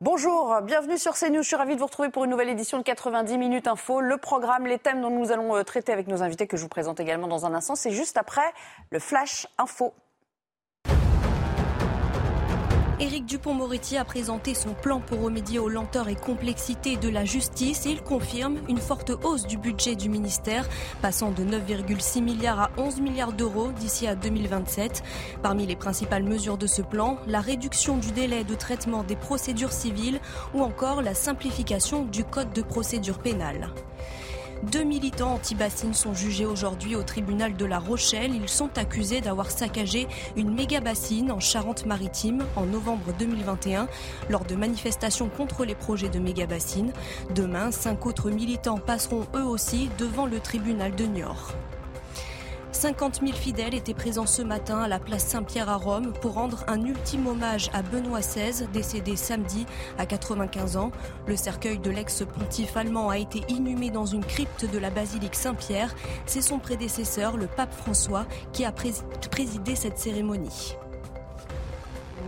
Bonjour, bienvenue sur CNews. Je suis ravie de vous retrouver pour une nouvelle édition de 90 minutes info. Le programme, les thèmes dont nous allons euh, traiter avec nos invités que je vous présente également dans un instant, c'est juste après le Flash Info. Éric Dupont-Moretti a présenté son plan pour remédier aux lenteurs et complexités de la justice et il confirme une forte hausse du budget du ministère, passant de 9,6 milliards à 11 milliards d'euros d'ici à 2027. Parmi les principales mesures de ce plan, la réduction du délai de traitement des procédures civiles ou encore la simplification du code de procédure pénale. Deux militants anti-bassines sont jugés aujourd'hui au tribunal de La Rochelle. Ils sont accusés d'avoir saccagé une méga bassine en Charente-Maritime en novembre 2021 lors de manifestations contre les projets de méga bassines. Demain, cinq autres militants passeront eux aussi devant le tribunal de Niort. 50 000 fidèles étaient présents ce matin à la place Saint-Pierre à Rome pour rendre un ultime hommage à Benoît XVI, décédé samedi à 95 ans. Le cercueil de l'ex-pontife allemand a été inhumé dans une crypte de la basilique Saint-Pierre. C'est son prédécesseur, le pape François, qui a présidé cette cérémonie.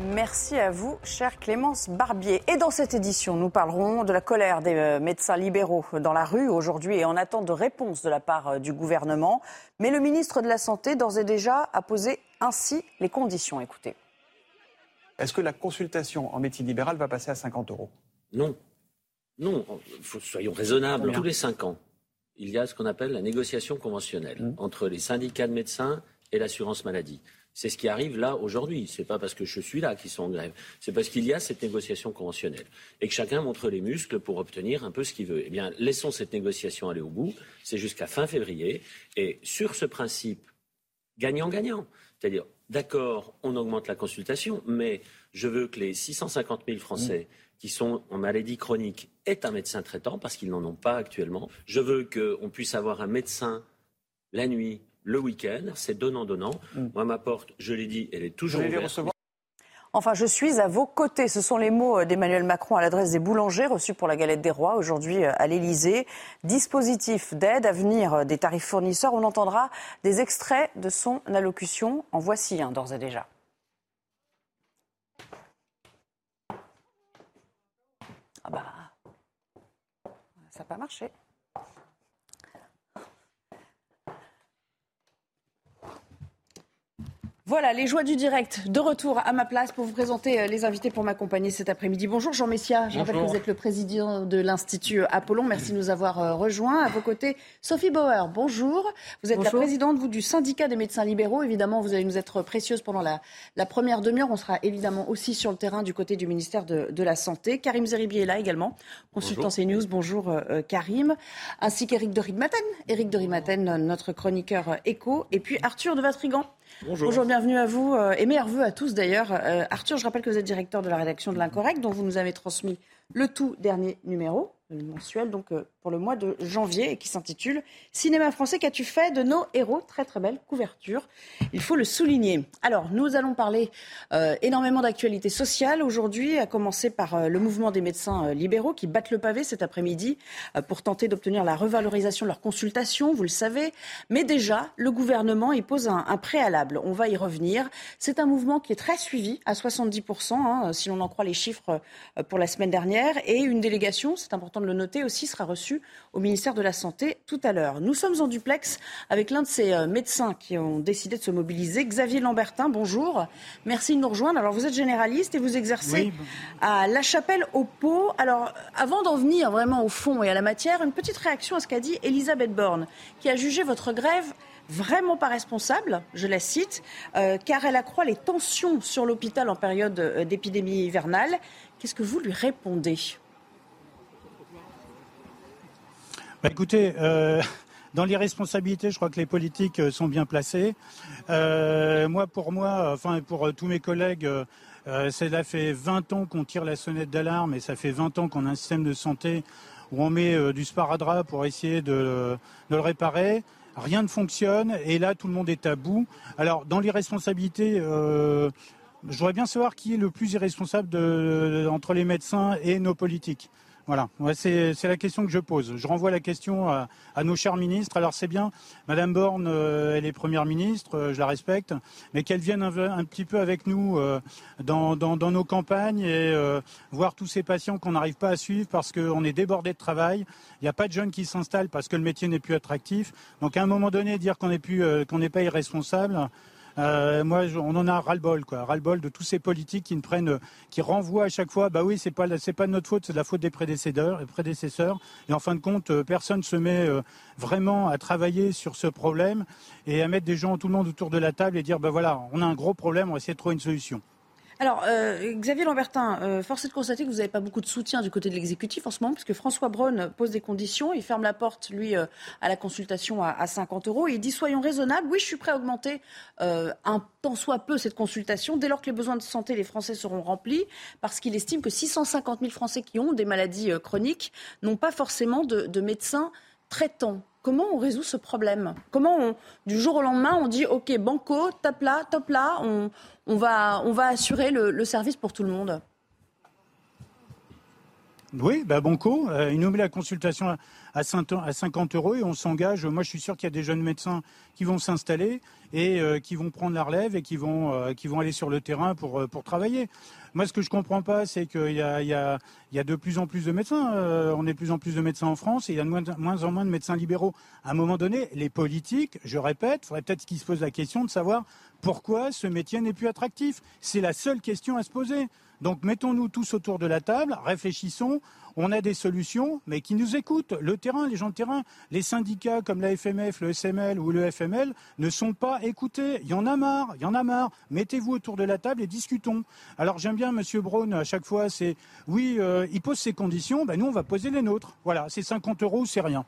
Merci à vous, chère Clémence Barbier. Et dans cette édition, nous parlerons de la colère des euh, médecins libéraux dans la rue aujourd'hui et en attente de réponse de la part euh, du gouvernement. Mais le ministre de la Santé, d'ores et déjà, a posé ainsi les conditions. Écoutez. Est-ce que la consultation en médecine libérale va passer à 50 euros? Non. Non, soyons raisonnables. Tous les 5 ans, il y a ce qu'on appelle la négociation conventionnelle mmh. entre les syndicats de médecins et l'assurance maladie. C'est ce qui arrive là aujourd'hui. Ce n'est pas parce que je suis là qu'ils sont en grève. C'est parce qu'il y a cette négociation conventionnelle et que chacun montre les muscles pour obtenir un peu ce qu'il veut. Eh bien, laissons cette négociation aller au bout. C'est jusqu'à fin février. Et sur ce principe, gagnant-gagnant. C'est-à-dire, d'accord, on augmente la consultation, mais je veux que les 650 000 Français qui sont en maladie chronique aient un médecin traitant parce qu'ils n'en ont pas actuellement. Je veux qu'on puisse avoir un médecin la nuit, le week-end, c'est donnant-donnant. Mm. Moi, ma porte, je l'ai dit, elle est toujours ouverte. Enfin, je suis à vos côtés. Ce sont les mots d'Emmanuel Macron à l'adresse des boulangers reçus pour la galette des rois aujourd'hui euh, à l'Elysée. Dispositif d'aide à venir des tarifs fournisseurs. On entendra des extraits de son allocution. En voici un d'ores et déjà. Ah bah, ça n'a pas marché. Voilà, les joies du direct, de retour à ma place pour vous présenter euh, les invités pour m'accompagner cet après-midi. Bonjour Jean Messia, je rappelle que vous êtes le président de l'Institut Apollon. Merci de nous avoir euh, rejoints. À vos côtés, Sophie Bauer, bonjour. Vous êtes la présidente vous, du syndicat des médecins libéraux. Évidemment, vous allez nous être précieuse pendant la, la première demi-heure. On sera évidemment aussi sur le terrain du côté du ministère de, de la Santé. Karim Zeribi est là également, consultant CNews. Bonjour euh, Karim. Ainsi qu'Éric de Ridmaten. Éric de Ridmaten, notre chroniqueur éco. Et puis Arthur de Vatrigan Bonjour. bienvenue à vous euh, et meilleurs voeux à tous d'ailleurs. Euh, Arthur, je rappelle que vous êtes directeur de la rédaction de l'Incorrect, dont vous nous avez transmis le tout dernier numéro mensuel donc euh, pour le mois de janvier et qui s'intitule Cinéma français, qu'as-tu fait de nos héros? Très très belle couverture, il faut le souligner. Alors nous allons parler euh, énormément d'actualités sociales aujourd'hui, à commencer par euh, le mouvement des médecins libéraux qui battent le pavé cet après-midi pour tenter d'obtenir la revalorisation de leurs consultations, vous le savez. Mais déjà, le gouvernement y pose un, préalable. On va y revenir. C'est un mouvement qui est très suivi à 70%, hein, si l'on en croit les chiffres pour la semaine dernière, et une délégation, c'est important de le noter aussi, sera reçu au ministère de la Santé tout à l'heure. Nous sommes en duplex avec l'un de ces euh, médecins qui ont décidé de se mobiliser, Xavier Lambertin. Bonjour. Merci de nous rejoindre. Alors, vous êtes généraliste et vous exercez à La Chapelle au Pau. Alors, avant d'en venir vraiment au fond et à la matière, une petite réaction à ce qu'a dit Elisabeth Borne, qui a jugé votre grève vraiment pas responsable, je la cite, euh, car elle accroît les tensions sur l'hôpital en période euh, d'épidémie hivernale. Qu'est-ce que vous lui répondez? Bah, écoutez, euh, dans l'irresponsabilité, je crois que les politiques euh, sont bien placés. Euh, moi, pour moi, enfin pour tous mes collègues, cela fait 20 ans qu'on tire la sonnette d'alarme et ça fait 20 ans qu'on a un système de santé où on met du sparadrap pour essayer de, le réparer rien ne fonctionne et là tout le monde est à bout. Alors dans l'irresponsabilité, euh, je voudrais bien savoir qui est le plus irresponsable entre les médecins et nos politiques. Voilà, c'est la question que je pose. Je renvoie la question à, nos chers ministres. Alors c'est bien, Madame Borne, euh, elle est première ministre, euh, je la respecte, mais qu'elle vienne un, petit peu avec nous euh, dans, nos campagnes et voir tous ces patients qu'on n'arrive pas à suivre parce qu'on est débordé de travail. Il n'y a pas de jeunes qui s'installent parce que le métier n'est plus attractif. Donc à un moment donné, dire qu'on n'est pas irresponsable, euh, moi, on en a ras-le-bol, quoi, ras-le-bol de tous ces politiques qui ne prennent, qui renvoient à chaque fois, bah oui, c'est pas, c'est pas notre faute, c'est la faute des prédécesseurs, prédécesseurs. Et en fin de compte, euh, personne se met euh, vraiment à travailler sur ce problème et à mettre des gens, tout le monde autour de la table et dire, bah voilà, on a un gros problème, on va essayer de trouver une solution. Alors, euh, Xavier Lambertin, euh, force est de constater que vous n'avez pas beaucoup de soutien du côté de l'exécutif en ce moment, puisque François Braun pose des conditions. Il ferme la porte, lui, euh, à la consultation à, 50 euros. il dit soyons raisonnables. Oui, je suis prêt à augmenter un tant soit peu cette consultation, dès lors que les besoins de santé des Français seront remplis, parce qu'il estime que 650 000 Français qui ont des maladies chroniques n'ont pas forcément de, de médecins traitants. Comment on résout ce problème? Comment, du jour au lendemain, on dit OK, banco, top là, top là, on, on va, on assurer le, service pour tout le monde? Oui, bah Banco, euh, il nous met la consultation à 50 euros et on s'engage. Moi, je suis sûr qu'il y a des jeunes médecins qui vont s'installer et euh, qui vont prendre la relève et qui vont, euh, qui vont aller sur le terrain pour, pour travailler. Moi, ce que je comprends pas, c'est qu'il y a, il y, a, il y a de plus en plus de médecins. on est de plus en plus de médecins en France et il y a de moins, moins en moins de médecins libéraux. À un moment donné, les politiques, je répète, faudrait peut-être qu'ils se posent la question de savoir pourquoi ce métier n'est plus attractif. C'est la seule question à se poser. Donc mettons-nous tous autour de la table, réfléchissons, on a des solutions, mais qui nous écoutent. Le terrain, les gens de terrain, les syndicats comme la FMF, le SML ou le FML ne sont pas écoutés. Il y en a marre, il y en a marre. Mettez-vous autour de la table et discutons. Alors j'aime bien M. Braun, à chaque fois, c'est oui, euh, il pose ses conditions, ben nous on va poser les nôtres. Voilà, c'est 50 euros c'est rien.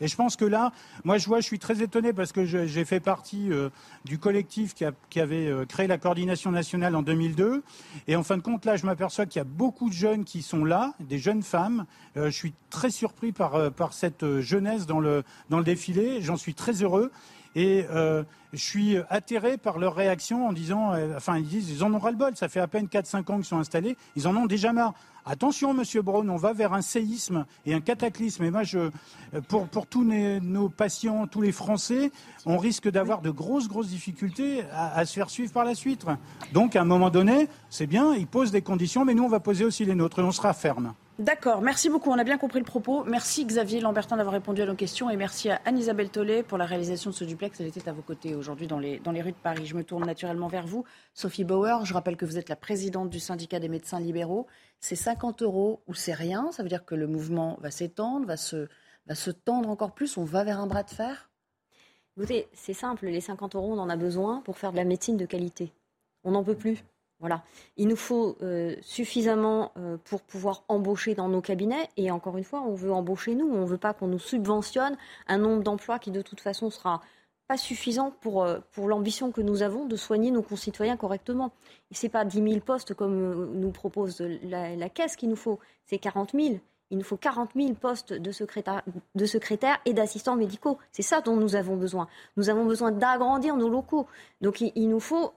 Et je pense que là, moi je vois, je suis très étonné parce que j'ai fait partie euh, du collectif qui, avait euh, créé la coordination nationale en 2002. Et en fin de compte, là, je m'aperçois qu'il y a beaucoup de jeunes qui sont là, des jeunes femmes. Euh, je suis très surpris par, cette jeunesse dans le, le défilé. J'en suis très heureux. Et je suis atterré par leur réaction en disant, enfin ils disent, ils en ont ras-le-bol, ça fait à peine 4-5 ans qu'ils sont installés, ils en ont déjà marre. Attention, Monsieur Braun, on va vers un séisme et un cataclysme. Et moi, je, pour, pour tous nos patients, tous les Français, on risque d'avoir de grosses, grosses difficultés à, se faire suivre par la suite. Donc, à un moment donné, c'est bien, ils posent des conditions, mais nous, on va poser aussi les nôtres et on sera ferme. D'accord, merci beaucoup. On a bien compris le propos. Merci Xavier Lambertin d'avoir répondu à nos questions et merci à Anne-Isabelle Tollet pour la réalisation de ce duplex. Elle était à vos côtés aujourd'hui dans les, rues de Paris. Je me tourne naturellement vers vous. Sophie Bauer, je rappelle que vous êtes la présidente du syndicat des médecins libéraux. C'est 50 euros ou c'est rien Ça veut dire que le mouvement va s'étendre, va se, va se tendre encore plus On va vers un bras de fer Écoutez, c'est simple. Les 50 euros, on en a besoin pour faire de la médecine de qualité. On n'en peut plus. Voilà. Il nous faut euh, suffisamment euh, pour pouvoir embaucher dans nos cabinets. Et encore une fois, on veut embaucher nous. On ne veut pas qu'on nous subventionne un nombre d'emplois qui, de toute façon, sera pas suffisant pour, euh, pour l'ambition que nous avons de soigner nos concitoyens correctement. Ce n'est pas 10 000 postes comme nous propose la, caisse qu'il nous faut, c'est 40 000. Il nous faut 40 000 postes de secrétaires et d'assistants médicaux. C'est ça dont nous avons besoin. Nous avons besoin d'agrandir nos locaux. Donc il nous faut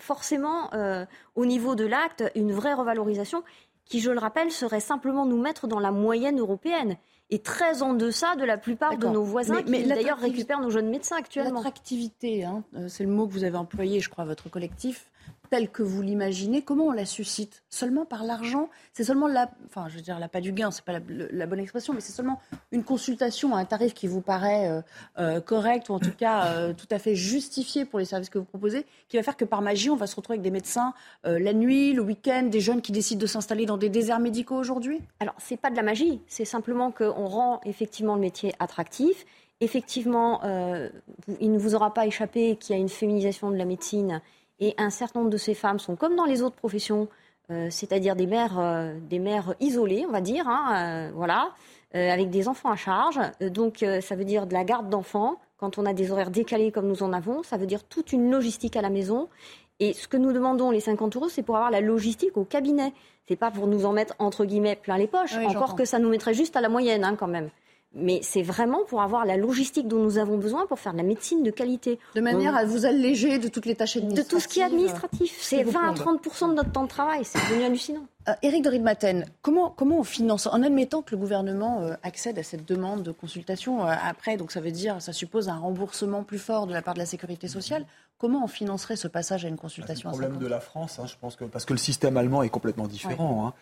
forcément, euh, au niveau de l'acte, une vraie revalorisation qui, je le rappelle, serait simplement nous mettre dans la moyenne européenne et très en deçà de la plupart de nos voisins qui d'ailleurs récupèrent nos jeunes médecins actuellement. L'attractivité, hein, euh, c'est le mot que vous avez employé, je crois, votre collectif telle que vous l'imaginez, comment on la suscite? Seulement par l'argent C'est seulement la, enfin, je veux dire, la pas du gain, c'est pas la, bonne expression, mais c'est seulement une consultation à un tarif qui vous paraît euh, euh, correct ou en tout cas euh, tout à fait justifié pour les services que vous proposez, qui va faire que par magie, on va se retrouver avec des médecins la nuit, le week-end, des jeunes qui décident de s'installer dans des déserts médicaux aujourd'hui? Alors, c'est pas de la magie, c'est simplement qu'on rend effectivement le métier attractif. Effectivement, il ne vous aura pas échappé qu'il y a une féminisation de la médecine et un certain nombre de ces femmes sont comme dans les autres professions, euh, c'est-à-dire des mères, euh, des mères isolées, on va dire, hein, euh, voilà, avec des enfants à charge. donc ça veut dire de la garde d'enfants. Quand on a des horaires décalés comme nous en avons, ça veut dire toute une logistique à la maison. Et ce que nous demandons, les 50 euros, c'est pour avoir la logistique au cabinet. C'est pas pour nous en mettre, entre guillemets, plein les poches. Encore que ça nous mettrait juste à la moyenne, hein, quand même mais c'est vraiment pour avoir la logistique dont nous avons besoin pour faire de la médecine de qualité. De manière à vous alléger de toutes les tâches administratives. De tout ce qui est administratif. C'est 20 à 30 de notre temps de travail. C'est devenu hallucinant. Euh, Éric de Ridmaten, comment, comment on finance En admettant que le gouvernement euh, accède à cette demande de consultation euh, après, donc ça veut dire, ça suppose un remboursement plus fort de la part de la sécurité sociale. Comment on financerait ce passage à une consultation C'est le problème de la France, hein, je pense que parce que le système allemand est complètement différent. Hein.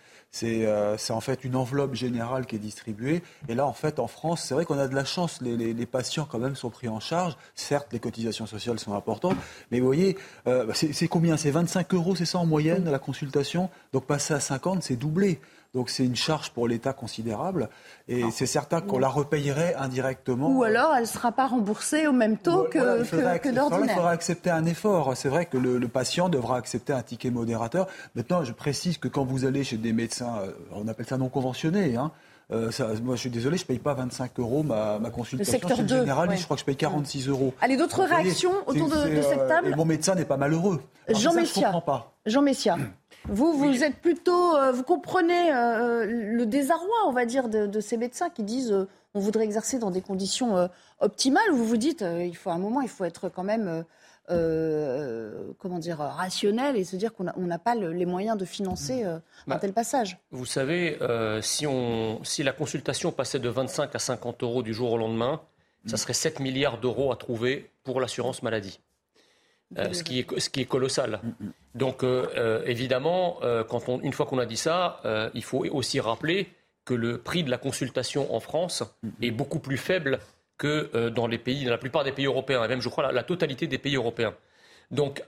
Euh, c'est en fait une enveloppe générale qui est distribuée. Et là, en fait, en France, c'est vrai qu'on a de la chance. Les, patients, quand même, sont pris en charge. Certes, les cotisations sociales sont importantes. Mais vous voyez, euh, c'est combien? C'est 25 euros, c'est ça en moyenne, la consultation? Donc passer à 50, c'est doublé. Donc c'est une charge pour l'État considérable. Et c'est certain qu'on la repayerait indirectement. Ou alors elle ne sera pas remboursée au même taux que, que, d'ordinaire. Il faudra accepter un effort. C'est vrai que le, patient devra accepter un ticket modérateur. Maintenant, je précise que quand vous allez chez des médecins, euh, on appelle ça non conventionnés, hein, euh, moi, je suis désolé, je ne paye pas 25 euros ma, ma consultation. Le secteur général, je crois que je paye 46 euros. Allez, d'autres réactions autour de, cette euh, table Mon médecin n'est pas malheureux. Jean Messia. Jean Messia. Vous, vous êtes plutôt, euh, vous comprenez euh, le désarroi, on va dire, de, ces médecins qui disent euh, on voudrait exercer dans des conditions optimales, ou vous vous dites il faut un moment, il faut être quand même, comment dire, rationnel et se dire qu'on n'a pas les moyens de financer un bah, tel passage. Vous savez, si, on, si la consultation passait de 25 à 50 euros du jour au lendemain, ça serait 7 milliards d'euros à trouver pour l'assurance maladie. Euh, ce, qui est, ce qui est colossal. Mm, mm. Donc euh, euh, évidemment, quand on, une fois qu'on a dit ça, il faut aussi rappeler que le prix de la consultation en France mm, est beaucoup plus faible que dans les pays, dans la plupart des pays européens, et même je crois la, la totalité des pays européens. Donc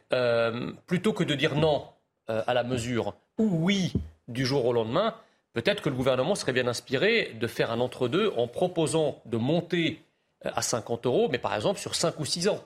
plutôt que de dire non à la mesure ou oui du jour au lendemain, peut-être que le gouvernement serait bien inspiré de faire un entre-deux en proposant de monter à 50 euros, mais par exemple sur 5 ou 6 ans.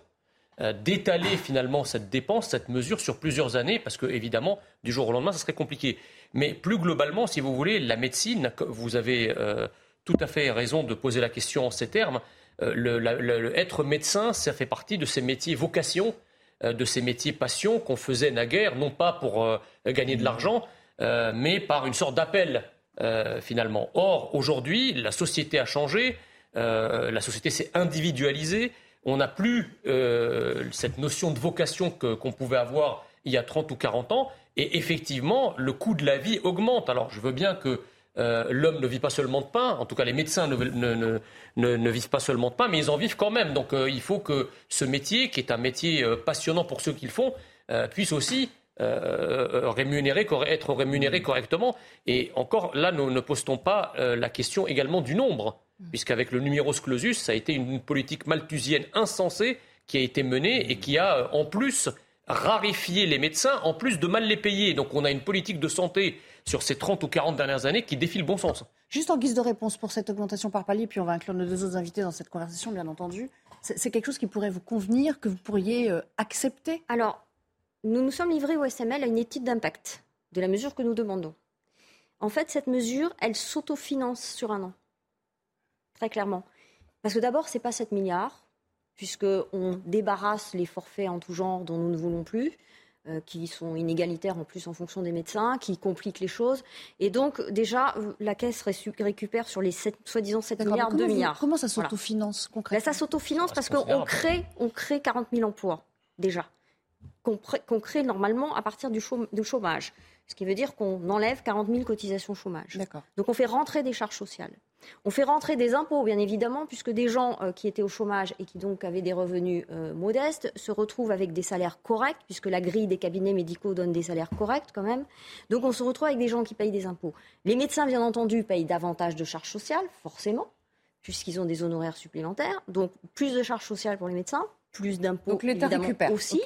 Euh, d'étaler finalement cette dépense, cette mesure sur plusieurs années, parce que évidemment, du jour au lendemain, ça serait compliqué. Mais plus globalement, si vous voulez, la médecine, vous avez euh, tout à fait raison de poser la question en ces termes. Euh, être médecin, ça fait partie de ces métiers vocation, de ces métiers passion qu'on faisait naguère, non pas pour gagner de l'argent, mais par une sorte d'appel finalement. Or, aujourd'hui, la société a changé, la société s'est individualisée, on n'a plus euh, cette notion de vocation qu'on pouvait avoir il y a 30 ou 40 ans. Et effectivement, le coût de la vie augmente. Alors, je veux bien que euh, l'homme ne vit pas seulement de pain, en tout cas les médecins ne, vivent pas seulement de pain, mais ils en vivent quand même. Donc euh, il faut que ce métier, qui est un métier passionnant pour ceux qui le font, puisse aussi rémunérer, être rémunéré correctement. Et encore, là, nous ne postons pas la question également du nombre puisqu'avec le numerus clausus, ça a été une politique malthusienne insensée qui a été menée et qui a euh, en plus rarifié les médecins, en plus de mal les payer. Donc on a une politique de santé sur ces 30 ou 40 dernières années qui défile le bon sens. Juste en guise de réponse pour cette augmentation par palier, puis on va inclure nos deux autres invités dans cette conversation, bien entendu. C'est quelque chose qui pourrait vous convenir, que vous pourriez euh, accepter? Alors, nous nous sommes livrés au SML à une étude d'impact de la mesure que nous demandons. En fait, cette mesure, elle s'autofinance sur un an très clairement. Parce que d'abord, ce n'est pas 7 milliards, puisqu'on débarrasse les forfaits en tout genre dont nous ne voulons plus, euh, qui sont inégalitaires en plus en fonction des médecins, qui compliquent les choses. Et donc, déjà, la Caisse récupère sur les soi-disant 7 milliards, 2 milliards. Comment ça s'autofinance concrètement ben, Ça s'autofinance parce qu'on crée, on crée 40 000 emplois, déjà, qu'on crée normalement à partir du chômage. Ce qui veut dire qu'on enlève 40 000 cotisations chômage. Donc on fait rentrer des charges sociales. On fait rentrer des impôts, bien évidemment, puisque des gens euh, qui étaient au chômage et qui donc avaient des revenus euh, modestes se retrouvent avec des salaires corrects, puisque la grille des cabinets médicaux donne des salaires corrects quand même. Donc on se retrouve avec des gens qui payent des impôts. Les médecins, bien entendu, payent davantage de charges sociales, forcément, puisqu'ils ont des honoraires supplémentaires. Donc plus de charges sociales pour les médecins, plus d'impôts récupère aussi.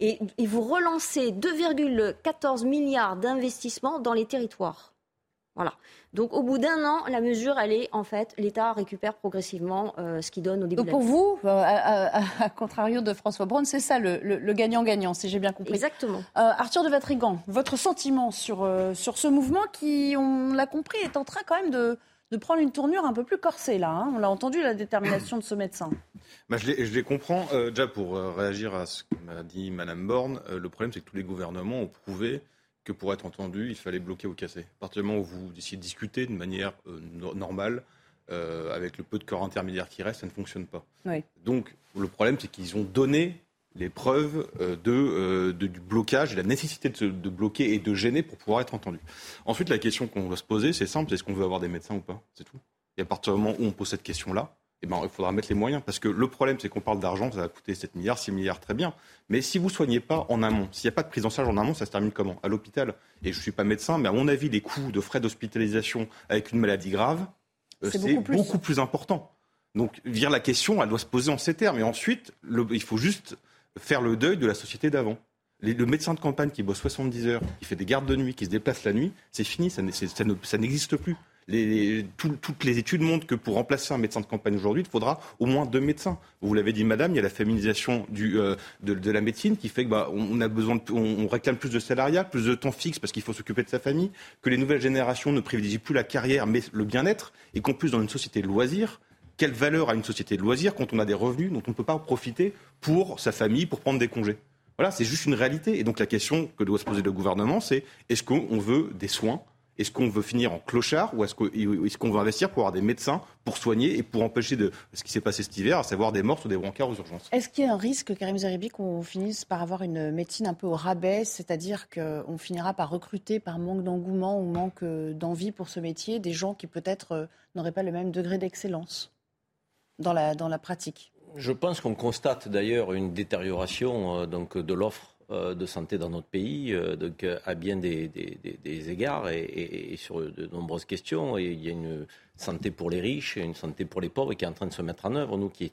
Et, et vous relancez 2,14 milliards d'investissements dans les territoires. Voilà. Donc au bout d'un an, la mesure, elle est en fait, l'État récupère progressivement euh, ce qu'il donne au début. Donc pour vous, euh, à, contrario de François Braun, c'est ça le gagnant-gagnant, si j'ai bien compris. Exactement. Euh, Arthur de Vatrigan, votre sentiment sur, sur ce mouvement qui, on l'a compris, est en train quand même de, de prendre une tournure un peu plus corsée là. Hein. On l'a entendu, la détermination de ce médecin. bah, je, les, comprends. Euh, déjà, pour euh, réagir à ce que m'a dit Mme Borne, euh, le problème, c'est que tous les gouvernements ont prouvé que pour être entendu, il fallait bloquer ou casser. À partir du moment où vous essayez de discuter de manière normale, avec le peu de corps intermédiaire qui reste, ça ne fonctionne pas. Donc, le problème, c'est qu'ils ont donné les preuves de, du blocage et la nécessité de, de, bloquer et de gêner pour pouvoir être entendu. Ensuite, la question qu'on doit se poser, c'est simple, est-ce qu'on veut avoir des médecins ou pas? C'est tout. Et à partir du moment où on pose cette question-là, eh ben, il faudra mettre les moyens. Parce que le problème, c'est qu'on parle d'argent, ça va coûter 7 milliards, 6 milliards, très bien. Mais si vous ne soignez pas en amont, s'il n'y a pas de prise en charge en amont, ça se termine comment? À l'hôpital. Et je ne suis pas médecin, mais à mon avis, les coûts de frais d'hospitalisation avec une maladie grave, euh, c'est beaucoup, plus. important. Donc, dire la question, elle doit se poser en ces termes. Et ensuite, il faut juste faire le deuil de la société d'avant. Le médecin de campagne qui bosse 70 heures, qui fait des gardes de nuit, qui se déplace la nuit, c'est fini, ça n'existe plus toutes les études montrent que pour remplacer un médecin de campagne aujourd'hui, il faudra au moins deux médecins. Vous l'avez dit, madame, il y a la féminisation euh, de, la médecine qui fait que bah, on, a besoin on, réclame plus de salariat, plus de temps fixe parce qu'il faut s'occuper de sa famille, que les nouvelles générations ne privilégient plus la carrière mais le bien-être, et qu'en plus dans une société de loisirs, quelle valeur a une société de loisirs quand on a des revenus dont on ne peut pas profiter pour sa famille, pour prendre des congés? Voilà, c'est juste une réalité. Et donc la question que doit se poser le gouvernement, c'est est-ce qu'on veut des soins? Est-ce qu'on veut finir en clochard ou est-ce qu'on veut investir pour avoir des médecins pour soigner et pour empêcher de, ce qui s'est passé cet hiver, à savoir des morts ou des brancards aux urgences? Est-ce qu'il y a un risque, Karim Zeribi, qu'on finisse par avoir une médecine un peu au rabais, c'est-à-dire qu'on finira par recruter par manque d'engouement ou manque euh, d'envie pour ce métier des gens qui peut-être euh, n'auraient pas le même degré d'excellence? Dans la, pratique Je pense qu'on constate d'ailleurs une détérioration euh, donc, de l'offre euh, de santé dans notre pays, euh, donc à bien des, égards et, sur de nombreuses questions. Et il y a une santé pour les riches et une santé pour les pauvres qui est en train de se mettre en œuvre. Nous qui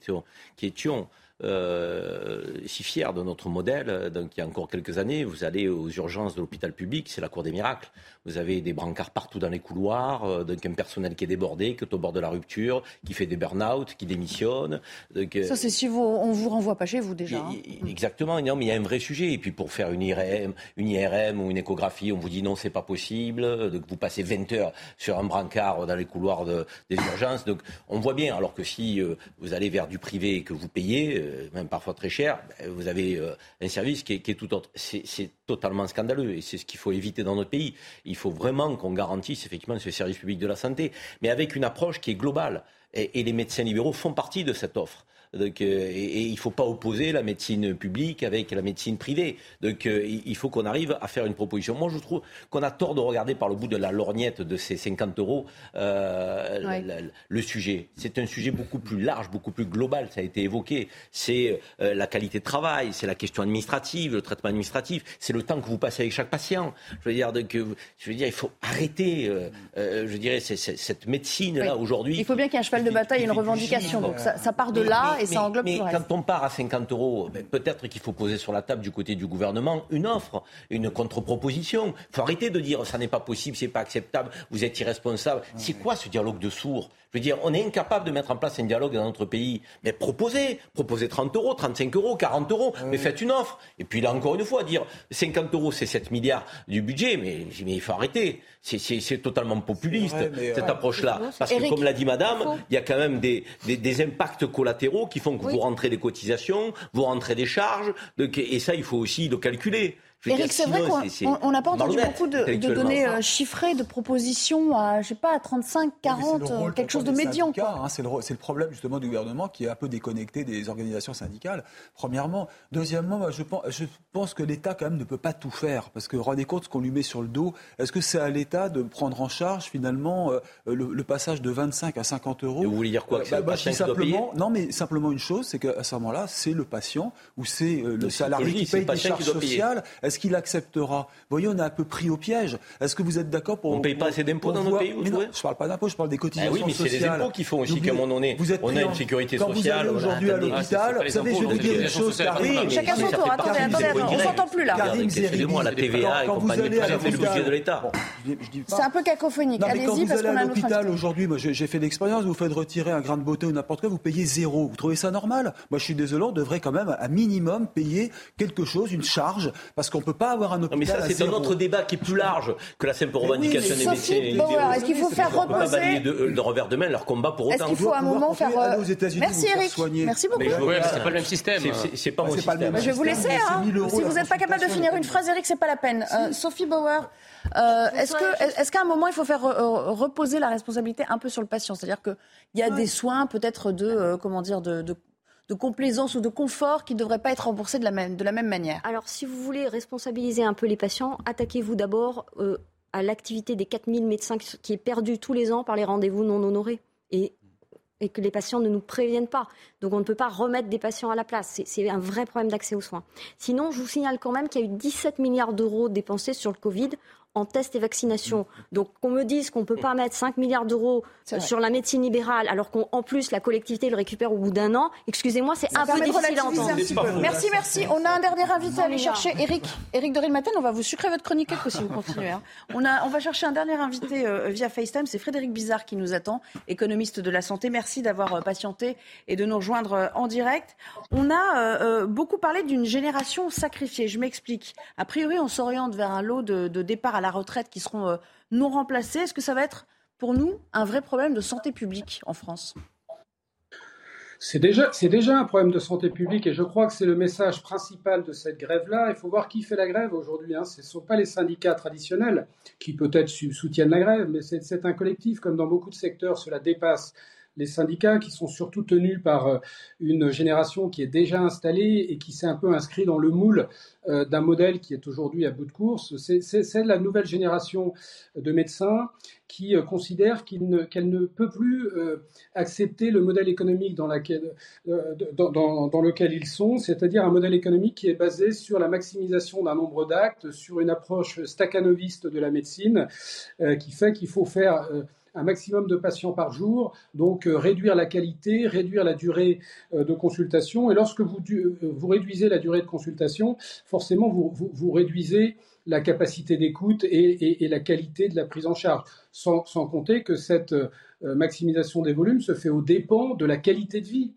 étions si fiers de notre modèle, donc il y a encore quelques années, vous allez aux urgences de l'hôpital public, c'est la cour des miracles. Vous avez des brancards partout dans les couloirs, euh, donc un personnel qui est débordé, qui est au bord de la rupture, qui fait des burn-out, qui démissionne. Euh, Ça, c'est si vous, on vous renvoie pas chez vous déjà. Hein. Exactement. Non, mais il y a un vrai sujet. Et puis pour faire une IRM, une IRM ou une échographie, on vous dit non, c'est pas possible. Donc vous passez 20 heures sur un brancard dans les couloirs des urgences. Donc on voit bien. Alors que si euh, vous allez vers du privé et que vous payez, même parfois très cher, ben, vous avez un service qui est, qui est tout autre. C'est totalement scandaleux et c'est ce qu'il faut éviter dans notre pays. Il faut vraiment qu'on garantisse effectivement ce service public de la santé, mais avec une approche qui est globale. et les médecins libéraux font partie de cette offre. Donc, euh, et, il ne faut pas opposer la médecine publique avec la médecine privée. Donc euh, il faut qu'on arrive à faire une proposition. Moi, je trouve qu'on a tort de regarder par le bout de la lorgnette de ces 50 euros euh, le, sujet. C'est un sujet beaucoup plus large, beaucoup plus global. Ça a été évoqué. C'est la qualité de travail, c'est la question administrative, le traitement administratif, c'est le temps que vous passez avec chaque patient. Je veux dire, donc, je veux dire, il faut arrêter. je dirais, cette médecine là aujourd'hui. Il faut bien qu'il y ait un cheval de bataille et une revendication. Donc ça, ça part de là mais, quand on part à 50 euros, ben, peut-être qu'il faut poser sur la table du côté du gouvernement une offre, une contre-proposition. Il faut arrêter de dire ça n'est pas possible, c'est pas acceptable, vous êtes irresponsable. C'est quoi ce dialogue de sourds? Je veux dire, on est incapable de mettre en place un dialogue dans notre pays. Mais proposez, proposez 30 euros, 35 euros, 40 euros, mais faites une offre. Et puis là, encore une fois, dire 50 euros, c'est 7 milliards du budget, mais, mais il faut arrêter. C'est totalement populiste, cette approche-là. Parce que, comme l'a dit madame, il y a quand même des, des, impacts collatéraux qui font que vous rentrez des cotisations, vous rentrez des charges, et ça, il faut aussi le calculer. Eric, c'est vrai qu'on n'a pas entendu beaucoup de, données euh, chiffrées, de propositions à, je sais pas, à 35, 40, quelque chose de médian. Hein, c'est le, problème justement du gouvernement qui est un peu déconnecté des organisations syndicales, premièrement. Deuxièmement, je pense, je pense que l'État quand même ne peut pas tout faire, parce que rendez compte ce qu'on lui met sur le dos. Est-ce que c'est à l'État de prendre en charge finalement euh, le, passage de 25 à 50 euros? Vous voulez dire quoi que euh, bah, bah, simplement, Non, mais simplement une chose, c'est qu'à ce moment-là, c'est le patient ou c'est le salarié qui paye des charges sociales. Est-ce qu'il acceptera Voyez, on a un peu pris au piège. Est-ce que vous êtes d'accord pour... On ne paye pas assez d'impôts dans nos pays Je ne parle pas d'impôts, je parle des cotisations sociales. oui, mais c'est les impôts qui font aussi qu'à un moment donné, vous êtes on a une sécurité quand sociale. Vous allez aujourd'hui à l'hôpital, vous savez, je vais vous dire une chose, Karim. Chacun son tour, attendez, attendez, on ne s'entend plus là. Karim moi la TVA et compagnie, fait le budget de l'État. C'est un peu cacophonique. Allez-y, parce qu'on a à l'hôpital aujourd'hui, moi j'ai fait l'expérience, vous faites retirer un grain de beauté ou n'importe quoi, vous payez zéro. Vous trouvez ça normal? Moi je suis désolé, on devrait quand même, à minimum, payer quelque chose, une charge, parce qu'on peut pas avoir un hôpital. mais ça, c'est un autre débat qui est plus large que la simple revendication des médecins. Est-ce qu'il faut faire reposer de, revers de main leur combat pour autant. Est-ce qu'il faut un moment faire Merci Eric. Merci beaucoup. c'est pas le même système. C'est pas mon système. Je vais vous laisser. Hein. Si vous n'êtes pas capable de finir une phrase, Eric, c'est pas la peine. Sophie Bauer. Est-ce qu'à un moment, il faut faire reposer la responsabilité un peu sur le patient? C'est-à-dire qu'il y a des soins peut-être de, comment dire, de de complaisance ou de confort qui ne devraient pas être remboursés de la même, manière Alors, si vous voulez responsabiliser un peu les patients, attaquez-vous d'abord euh, à l'activité des 4000 médecins qui est perdue tous les ans par les rendez-vous non honorés. Et et que les patients ne nous préviennent pas. Donc on ne peut pas remettre des patients à la place. C'est un vrai problème d'accès aux soins. Sinon, je vous signale quand même qu'il y a eu 17 milliards d'euros dépensés sur le Covid en tests et vaccinations. Donc qu'on me dise qu'on ne peut pas mettre 5 milliards d'euros sur la médecine libérale, alors qu'en plus la collectivité le récupère au bout d'un an, excusez-moi, c'est un peu difficile à entendre. Merci, merci. On a un dernier invité à aller chercher. Eric, Eric de matin on va vous sucrer votre chronique si vous continuez. Hein. On, a, on va chercher un dernier invité euh, via FaceTime. C'est Frédéric Bizarre qui nous attend, économiste de la santé. Merci d'avoir euh, patienté et de nous rejoindre euh, en direct. On a beaucoup parlé d'une génération sacrifiée. Je m'explique. A priori, on s'oriente vers un lot de, de départ à la retraite qui seront euh, non remplacés. Est-ce que ça va être pour nous un vrai problème de santé publique en France? C'est déjà, c'est déjà un problème de santé publique et je crois que c'est le message principal de cette grève-là. Il faut voir qui fait la grève aujourd'hui. Hein. Ce ne sont pas les syndicats traditionnels qui peut-être soutiennent la grève, mais c'est un collectif, comme dans beaucoup de secteurs, cela dépasse les syndicats qui sont surtout tenus par euh, une génération qui est déjà installée et qui s'est un peu inscrit dans le moule euh, d'un modèle qui est aujourd'hui à bout de course. C'est la nouvelle génération de médecins qui euh, considère qu'elle ne, peut plus accepter le modèle économique dans, dans lequel ils sont, c'est-à-dire un modèle économique qui est basé sur la maximisation d'un nombre d'actes, sur une approche staccanoviste de la médecine, qui fait qu'il faut faire un maximum de patients par jour, donc euh, réduire la qualité, réduire la durée euh, de consultation. Et lorsque vous, euh, vous, réduisez la durée de consultation, forcément, vous, vous, réduisez la capacité d'écoute et, la qualité de la prise en charge. Sans, sans compter que cette maximisation des volumes se fait au dépens de la qualité de vie.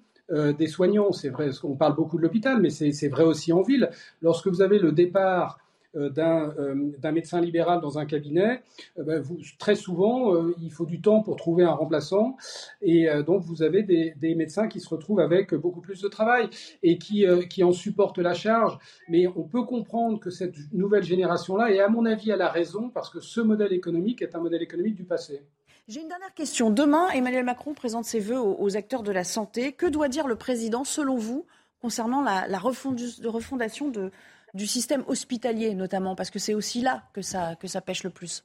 des soignants. C'est vrai, on parle beaucoup de l'hôpital, mais c'est vrai aussi en ville. Lorsque vous avez le départ d'un médecin libéral dans un cabinet, euh, ben, très souvent, il faut du temps pour trouver un remplaçant. Et donc, vous avez des, médecins qui se retrouvent avec beaucoup plus de travail et qui, en supportent la charge. Mais on peut comprendre que cette nouvelle génération-là est, à mon avis, à la raison parce que ce modèle économique est un modèle économique du passé. J'ai une dernière question. Demain, Emmanuel Macron présente ses voeux aux, acteurs de la santé. Que doit dire le président, selon vous, concernant la refondation de, du système hospitalier notamment, parce que c'est aussi là que ça, que ça pêche le plus.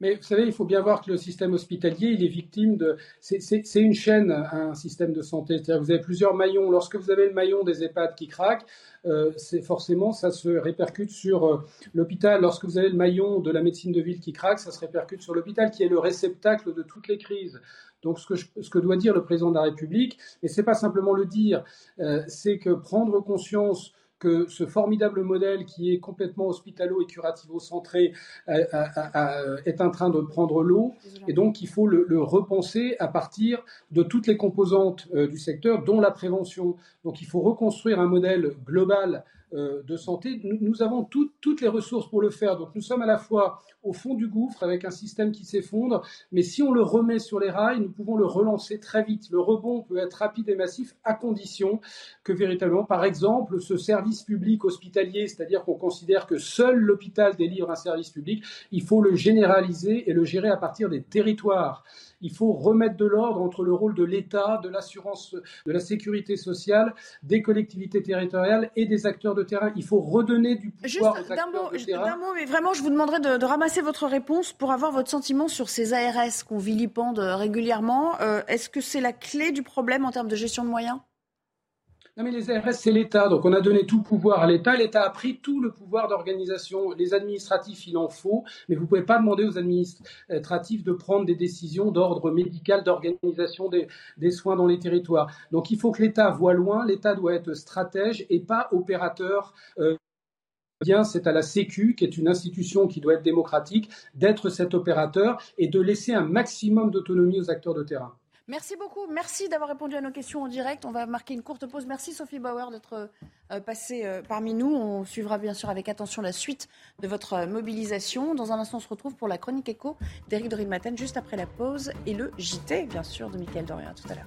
Mais vous savez, il faut bien voir que le système hospitalier, il est victime de. C'est une chaîne, un système de santé. C'est-à-dire que vous avez plusieurs maillons. Lorsque vous avez le maillon des EHPAD qui craque, euh, forcément, ça se répercute sur euh, l'hôpital. Lorsque vous avez le maillon de la médecine de ville qui craque, ça se répercute sur l'hôpital, qui est le réceptacle de toutes les crises. Donc, ce que, ce que doit dire le président de la République, et c'est pas simplement le dire, euh, c'est que prendre conscience que ce formidable modèle qui est complètement hospitalo et curativo-centré euh, euh, euh, est en train de prendre l'eau. Et donc, il faut le, repenser à partir de toutes les composantes du secteur, dont la prévention. Donc, il faut reconstruire un modèle global euh, de santé. Nous, avons toutes les ressources pour le faire. Donc nous sommes à la fois au fond du gouffre avec un système qui s'effondre, mais si on le remet sur les rails, nous pouvons le relancer très vite. Le rebond peut être rapide et massif à condition que véritablement, par exemple, ce service public hospitalier, c'est-à-dire qu'on considère que seul l'hôpital délivre un service public, il faut le généraliser et le gérer à partir des territoires il faut remettre de l'ordre entre le rôle de l'État, de l'assurance, de la sécurité sociale, des collectivités territoriales et des acteurs de terrain. Il faut redonner du pouvoir aux acteurs mot, de terrain. D'un mot, mais vraiment, je vous demanderai de, ramasser votre réponse pour avoir votre sentiment sur ces ARS qu'on vilipende régulièrement. Euh, est-ce que c'est la clé du problème en termes de gestion de moyens? Non, mais les ARS, c'est l'État. Donc, on a donné tout le pouvoir à l'État. L'État a pris tout le pouvoir d'organisation. Les administratifs, il en faut, mais vous ne pouvez pas demander aux administratifs de prendre des décisions d'ordre médical, d'organisation des, soins dans les territoires. Donc, il faut que l'État voit loin. L'État doit être stratège et pas opérateur. Euh, bien, c'est à la Sécu, qui est une institution qui doit être démocratique, d'être cet opérateur et de laisser un maximum d'autonomie aux acteurs de terrain. Merci beaucoup. Merci d'avoir répondu à nos questions en direct. On va marquer une courte pause. Merci Sophie Bauer d'être euh, passée euh, parmi nous. On suivra bien sûr avec attention la suite de votre euh, mobilisation. Dans un instant, on se retrouve pour la chronique écho d'Éric de Matin juste après la pause et le JT, bien sûr, de Mickaël Dorian. Tout à l'heure.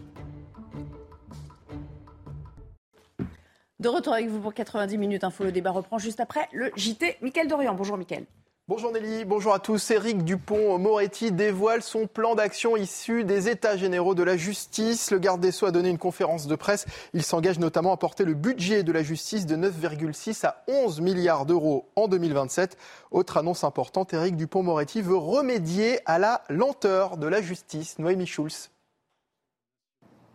De retour avec vous pour 90 minutes info. Le débat reprend juste après le JT. Mickaël Dorian. Bonjour Mickaël. Bonjour Nelly, bonjour à tous. Éric Dupont-Moretti dévoile son plan d'action issu des États généraux de la justice. Le garde des Sceaux a donné une conférence de presse. Il s'engage notamment à porter le budget de la justice de 9,6 à 11 milliards d'euros en 2027. Autre annonce importante, Éric Dupont-Moretti veut remédier à la lenteur de la justice. Noémie Schulz.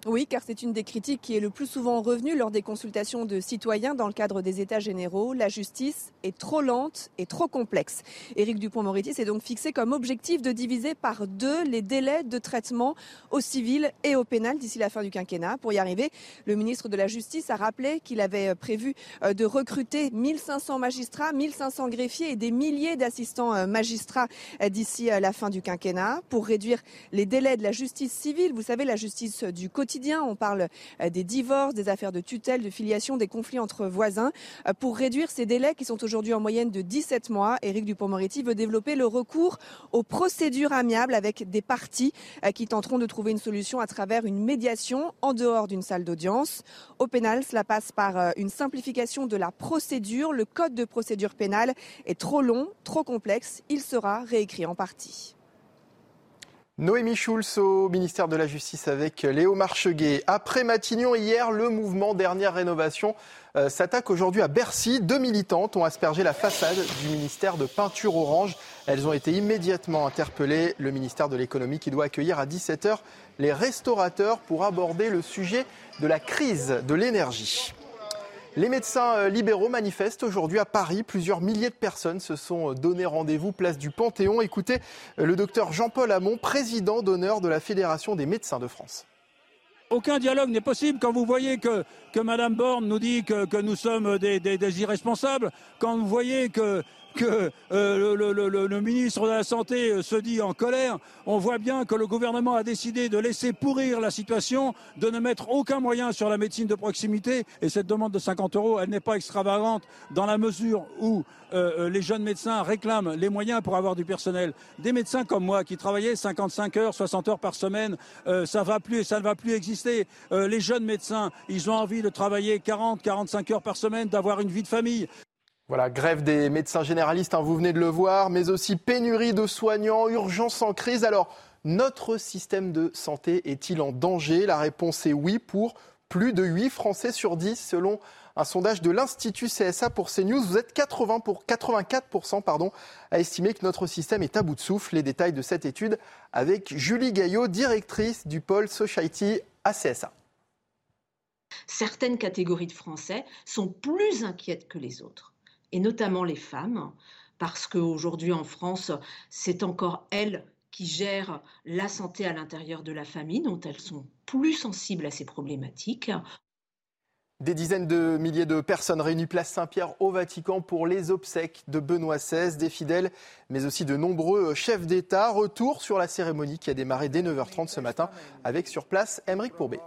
Oui, car c'est une des critiques qui est le plus souvent revenue lors des consultations de citoyens dans le cadre des États généraux. La justice est trop lente et trop complexe. Éric Dupont-Moretti s'est donc fixé comme objectif de diviser par deux les délais de traitement au civil et au pénal d'ici la fin du quinquennat. Pour y arriver, le ministre de la Justice a rappelé qu'il avait prévu euh, de recruter 1500 magistrats, 1500 greffiers et des milliers d'assistants euh, magistrats euh, d'ici la fin du quinquennat pour réduire les délais de la justice civile. Vous savez, la justice du quotidien on parle euh, des divorces, des affaires de tutelle, de filiation, des conflits entre voisins. Euh, pour réduire ces délais qui sont aujourd'hui en moyenne de 17 mois, Éric Dupond-Moretti veut développer le recours aux procédures amiables avec des parties euh, qui tenteront de trouver une solution à travers une médiation en dehors d'une salle d'audience. Au pénal, cela passe par une simplification de la procédure. Le code de procédure pénale est trop long, trop complexe. Il sera réécrit en partie. Noémie Schulz au ministère de la Justice avec Léo Marcheguet. Après Matignon hier, le mouvement Dernière Rénovation euh, s'attaque aujourd'hui à Bercy. Deux militantes ont aspergé la façade du ministère de peinture orange. Elles ont été immédiatement interpellées. Le ministère de l'économie qui doit accueillir à 17h les restaurateurs pour aborder le sujet de la crise de l'énergie. Les médecins euh, libéraux manifestent aujourd'hui à Paris. Plusieurs milliers de personnes se sont euh, donné rendez-vous place du Panthéon. Écoutez euh, le docteur Jean-Paul Hamon, président d'honneur de la Fédération des médecins de France. Aucun dialogue n'est possible quand vous voyez que, que Mme Borne nous dit que, nous sommes des, irresponsables, quand vous voyez que euh, le, ministre de la Santé euh, se dit en colère. On voit bien que le gouvernement a décidé de laisser pourrir la situation, de ne mettre aucun moyen sur la médecine de proximité. Et cette demande de 50 euros, elle n'est pas extravagante dans la mesure où euh, les jeunes médecins réclament les moyens pour avoir du personnel. Des médecins comme moi qui travaillaient 55 heures, 60 heures par semaine, ça va plus et ça ne va plus exister. les jeunes médecins, ils ont envie de travailler 40, 45 heures par semaine, d'avoir une vie de famille. Voilà, grève des médecins généralistes, hein, vous venez de le voir, mais aussi pénurie de soignants, urgence en crise. Alors, notre système de santé est-il en danger? La réponse est oui pour plus de 8 Français sur 10 selon un sondage de l'Institut CSA pour CNews. Vous êtes 80 pour 84% pardon, à estimer que notre système est à bout de souffle. Les détails de cette étude avec Julie Gaillot, directrice du pôle Society à CSA. Certaines catégories de Français sont plus inquiètes que les autres et notamment les femmes, parce qu'aujourd'hui en France, c'est encore elles qui gèrent la santé à l'intérieur de la famille, dont elles sont plus sensibles à ces problématiques. Des dizaines de milliers de personnes réunies place Saint-Pierre au Vatican pour les obsèques de Benoît XVI, des fidèles, mais aussi de nombreux chefs d'État. Retour sur la cérémonie qui a démarré dès 9h30 ce matin avec sur place Émeric Pourbet.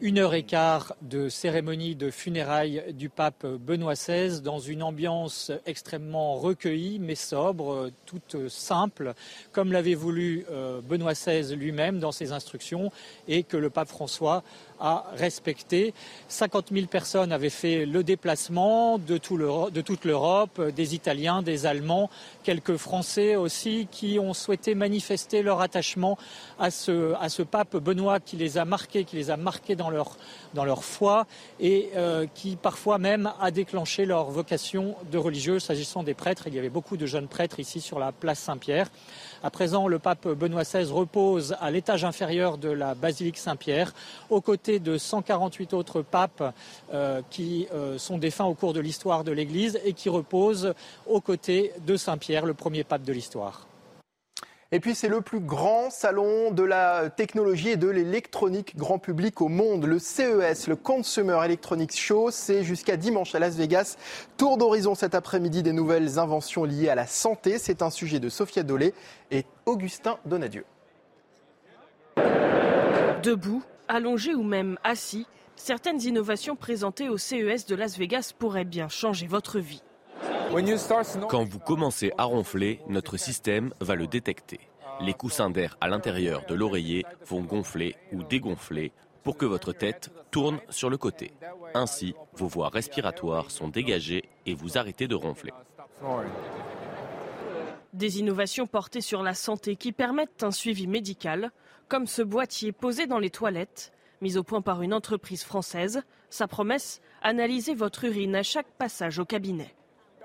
Une heure et quart de cérémonie de funérailles du pape Benoît XVI dans une ambiance extrêmement recueillie mais sobre, toute simple, comme l'avait voulu euh, Benoît XVI lui-même dans ses instructions et que le pape François a respecté. 50 000 personnes avaient fait le déplacement de, toute l'Europe, des Italiens, des Allemands, quelques Français aussi qui ont souhaité manifester leur attachement à ce, à pape Benoît qui les a marqués, qui les a marqués dans leur, dans leur foi et euh, qui parfois même a déclenché leur vocation de religieux. S'agissant des prêtres, il y avait beaucoup de jeunes prêtres ici sur la place Saint-Pierre. À présent, le pape Benoît XVI repose à l'étage inférieur de la basilique Saint-Pierre, aux côtés de 148 autres papes euh, qui euh, sont défunts au cours de l'histoire de l'Église et qui reposent aux côtés de Saint-Pierre, le premier pape de l'histoire. Et puis c'est le plus grand salon de la technologie et de l'électronique grand public au monde, le CES, le Consumer Electronics Show. C'est jusqu'à dimanche à Las Vegas. Tour d'horizon cet après-midi des nouvelles inventions liées à la santé. C'est un sujet de Sophia Dolé et Augustin Donadieu. Debout, allongé ou même assis, certaines innovations présentées au CES de Las Vegas pourraient bien changer votre vie. Quand vous commencez à ronfler, notre système va le détecter. Les coussins d'air à l'intérieur de l'oreiller vont gonfler ou dégonfler pour que votre tête tourne sur le côté. Ainsi, vos voies respiratoires sont dégagées et vous arrêtez de ronfler. Des innovations portées sur la santé qui permettent un suivi médical, comme ce boîtier posé dans les toilettes, mis au point par une entreprise française. Sa promesse, analyser votre urine à chaque passage au cabinet.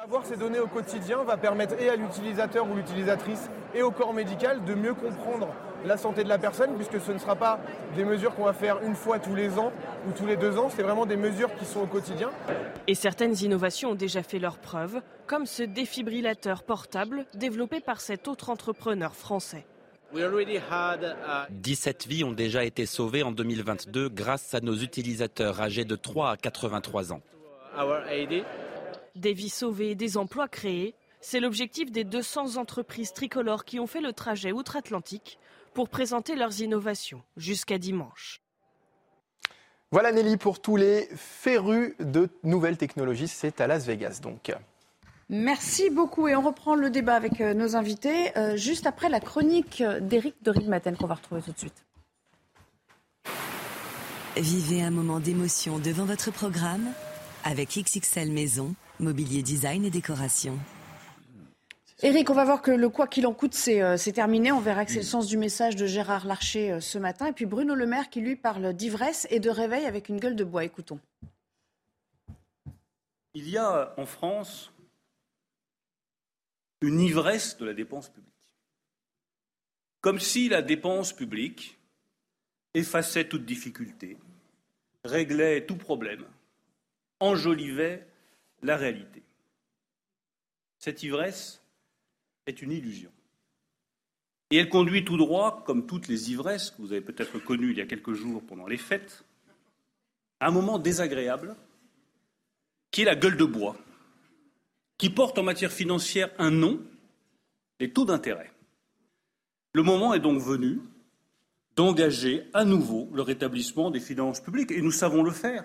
Avoir ces données au quotidien va permettre et à l'utilisateur ou l'utilisatrice et au corps médical de mieux comprendre la santé de la personne, puisque ce ne sera pas des mesures qu'on va faire une fois tous les ans ou tous les deux ans, c'est vraiment des mesures qui sont au quotidien. Et certaines innovations ont déjà fait leurs preuves, comme ce défibrillateur portable développé par cet autre entrepreneur français. 17 vies ont déjà été sauvées en 2022 grâce à nos utilisateurs âgés de 3 à 83 ans. Des vies sauvées et des emplois créés, c'est l'objectif des 200 entreprises tricolores qui ont fait le trajet outre-Atlantique pour présenter leurs innovations jusqu'à dimanche. Voilà Nelly pour tous les férus de nouvelles technologies, c'est à Las Vegas donc. Merci beaucoup et on reprend le débat avec euh, nos invités euh, juste après la chronique d'Éric de Rilmaten qu'on va retrouver tout de suite. Vivez un moment d'émotion devant votre programme avec XXL Maison, mobilier design et décoration. Éric, on va voir que le quoi qu'il en coûte, euh, c'est terminé. On verra que c'est le sens du message de Gérard Larcher euh, ce matin. Et puis Bruno Le Maire qui lui parle d'ivresse et de réveil avec une gueule de bois. Écoutons. Il y a en France une ivresse de la dépense publique. Comme si la dépense publique effaçait toute difficulté, réglait tout problème, enjolivait la réalité. Cette ivresse est une illusion. Et elle conduit tout droit, comme toutes les ivresses que vous avez peut-être connues il y a quelques jours pendant les fêtes, à un moment désagréable qui est la gueule de bois, qui porte en matière financière un nom, les taux d'intérêt. Le moment est donc venu d'engager à nouveau le rétablissement des finances publiques, et nous savons le faire.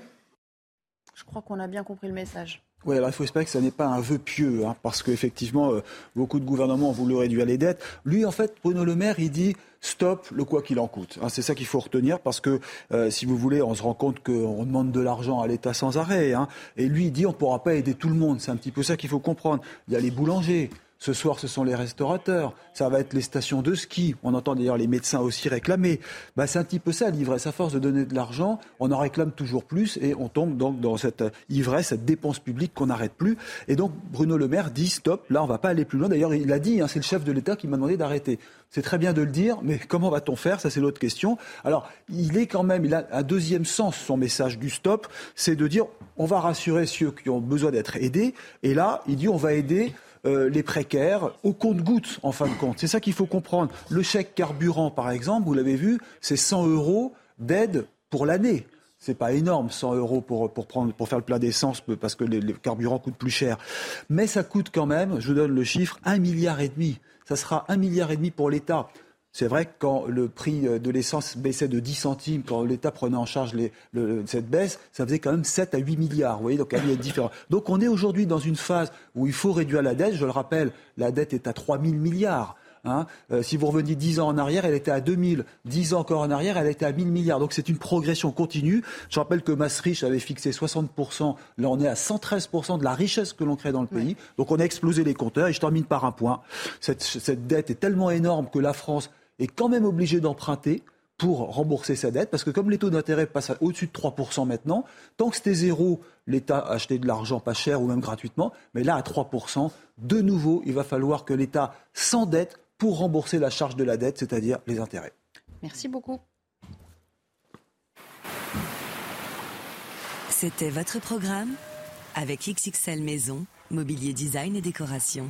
Je crois qu'on a bien compris le message. Oui, alors il faut espérer que ce n'est pas un vœu pieux, hein, parce qu'effectivement, euh, beaucoup de gouvernements ont voulu réduire les dettes. Lui, en fait, Bruno Le Maire, il dit stop le quoi qu'il en coûte. Hein, c'est ça qu'il faut retenir, parce que, euh, si vous voulez, on se rend compte qu'on demande de l'argent à l'État sans arrêt. Hein, et lui, il dit on ne pourra pas aider tout le monde. C'est un petit peu ça qu'il faut comprendre. Il y a les boulangers, ce soir, ce sont les restaurateurs. Ça va être les stations de ski. On entend d'ailleurs les médecins aussi réclamer. Bah, c'est un petit peu ça, l'ivresse. À force de donner de l'argent, on en réclame toujours plus et on tombe donc dans cette ivresse, cette dépense publique qu'on n'arrête plus. Et donc, Bruno Le Maire dit stop, là, on va pas aller plus loin. D'ailleurs, il l'a dit, hein, c'est le chef de l'État qui m'a demandé d'arrêter. C'est très bien de le dire, mais comment va-t-on faire? Ça, c'est l'autre question. Alors, il est quand même, il a un deuxième sens, son message du stop, c'est de dire, on va rassurer ceux qui ont besoin d'être aidés. Et là, il dit, on va aider euh, les précaires au compte-gouttes, en fin de compte. C'est ça qu'il faut comprendre. Le chèque carburant, par exemple, vous l'avez vu, c'est 100 euros d'aide pour l'année. C'est pas énorme, 100 euros pour, pour, prendre, pour faire le plein d'essence parce que les, les, carburants coûtent plus cher. Mais ça coûte quand même, je vous donne le chiffre, un milliard et demi. Ça sera un milliard et demi pour l'État. C'est vrai que quand le prix euh, de l'essence baissait de 10 centimes, quand l'État prenait en charge les, le, cette baisse, ça faisait quand même 7 à 8 milliards. Vous voyez, donc il y a différent. Donc on est aujourd'hui dans une phase où il faut réduire la dette. Je le rappelle, la dette est à 3 000 milliards. Hein. Euh, si vous reveniez 10 ans en arrière, elle était à 2000. 10 ans encore en arrière, elle était à 1000 milliards. Donc c'est une progression continue. Je rappelle que Maastricht avait fixé 60%. Là, on est à 113% de la richesse que l'on crée dans le pays. Ouais. Donc on a explosé les compteurs. Et je termine par un point. Cette, cette dette est tellement énorme que la France est quand même obligé d'emprunter pour rembourser sa dette, parce que comme les taux d'intérêt passent au-dessus de 3% maintenant, tant que c'était zéro, l'État achetait de l'argent pas cher ou même gratuitement, mais là à 3%, de nouveau, il va falloir que l'État s'endette pour rembourser la charge de la dette, c'est-à-dire les intérêts. Merci beaucoup. C'était votre programme avec XXL Maison, mobilier design et décoration.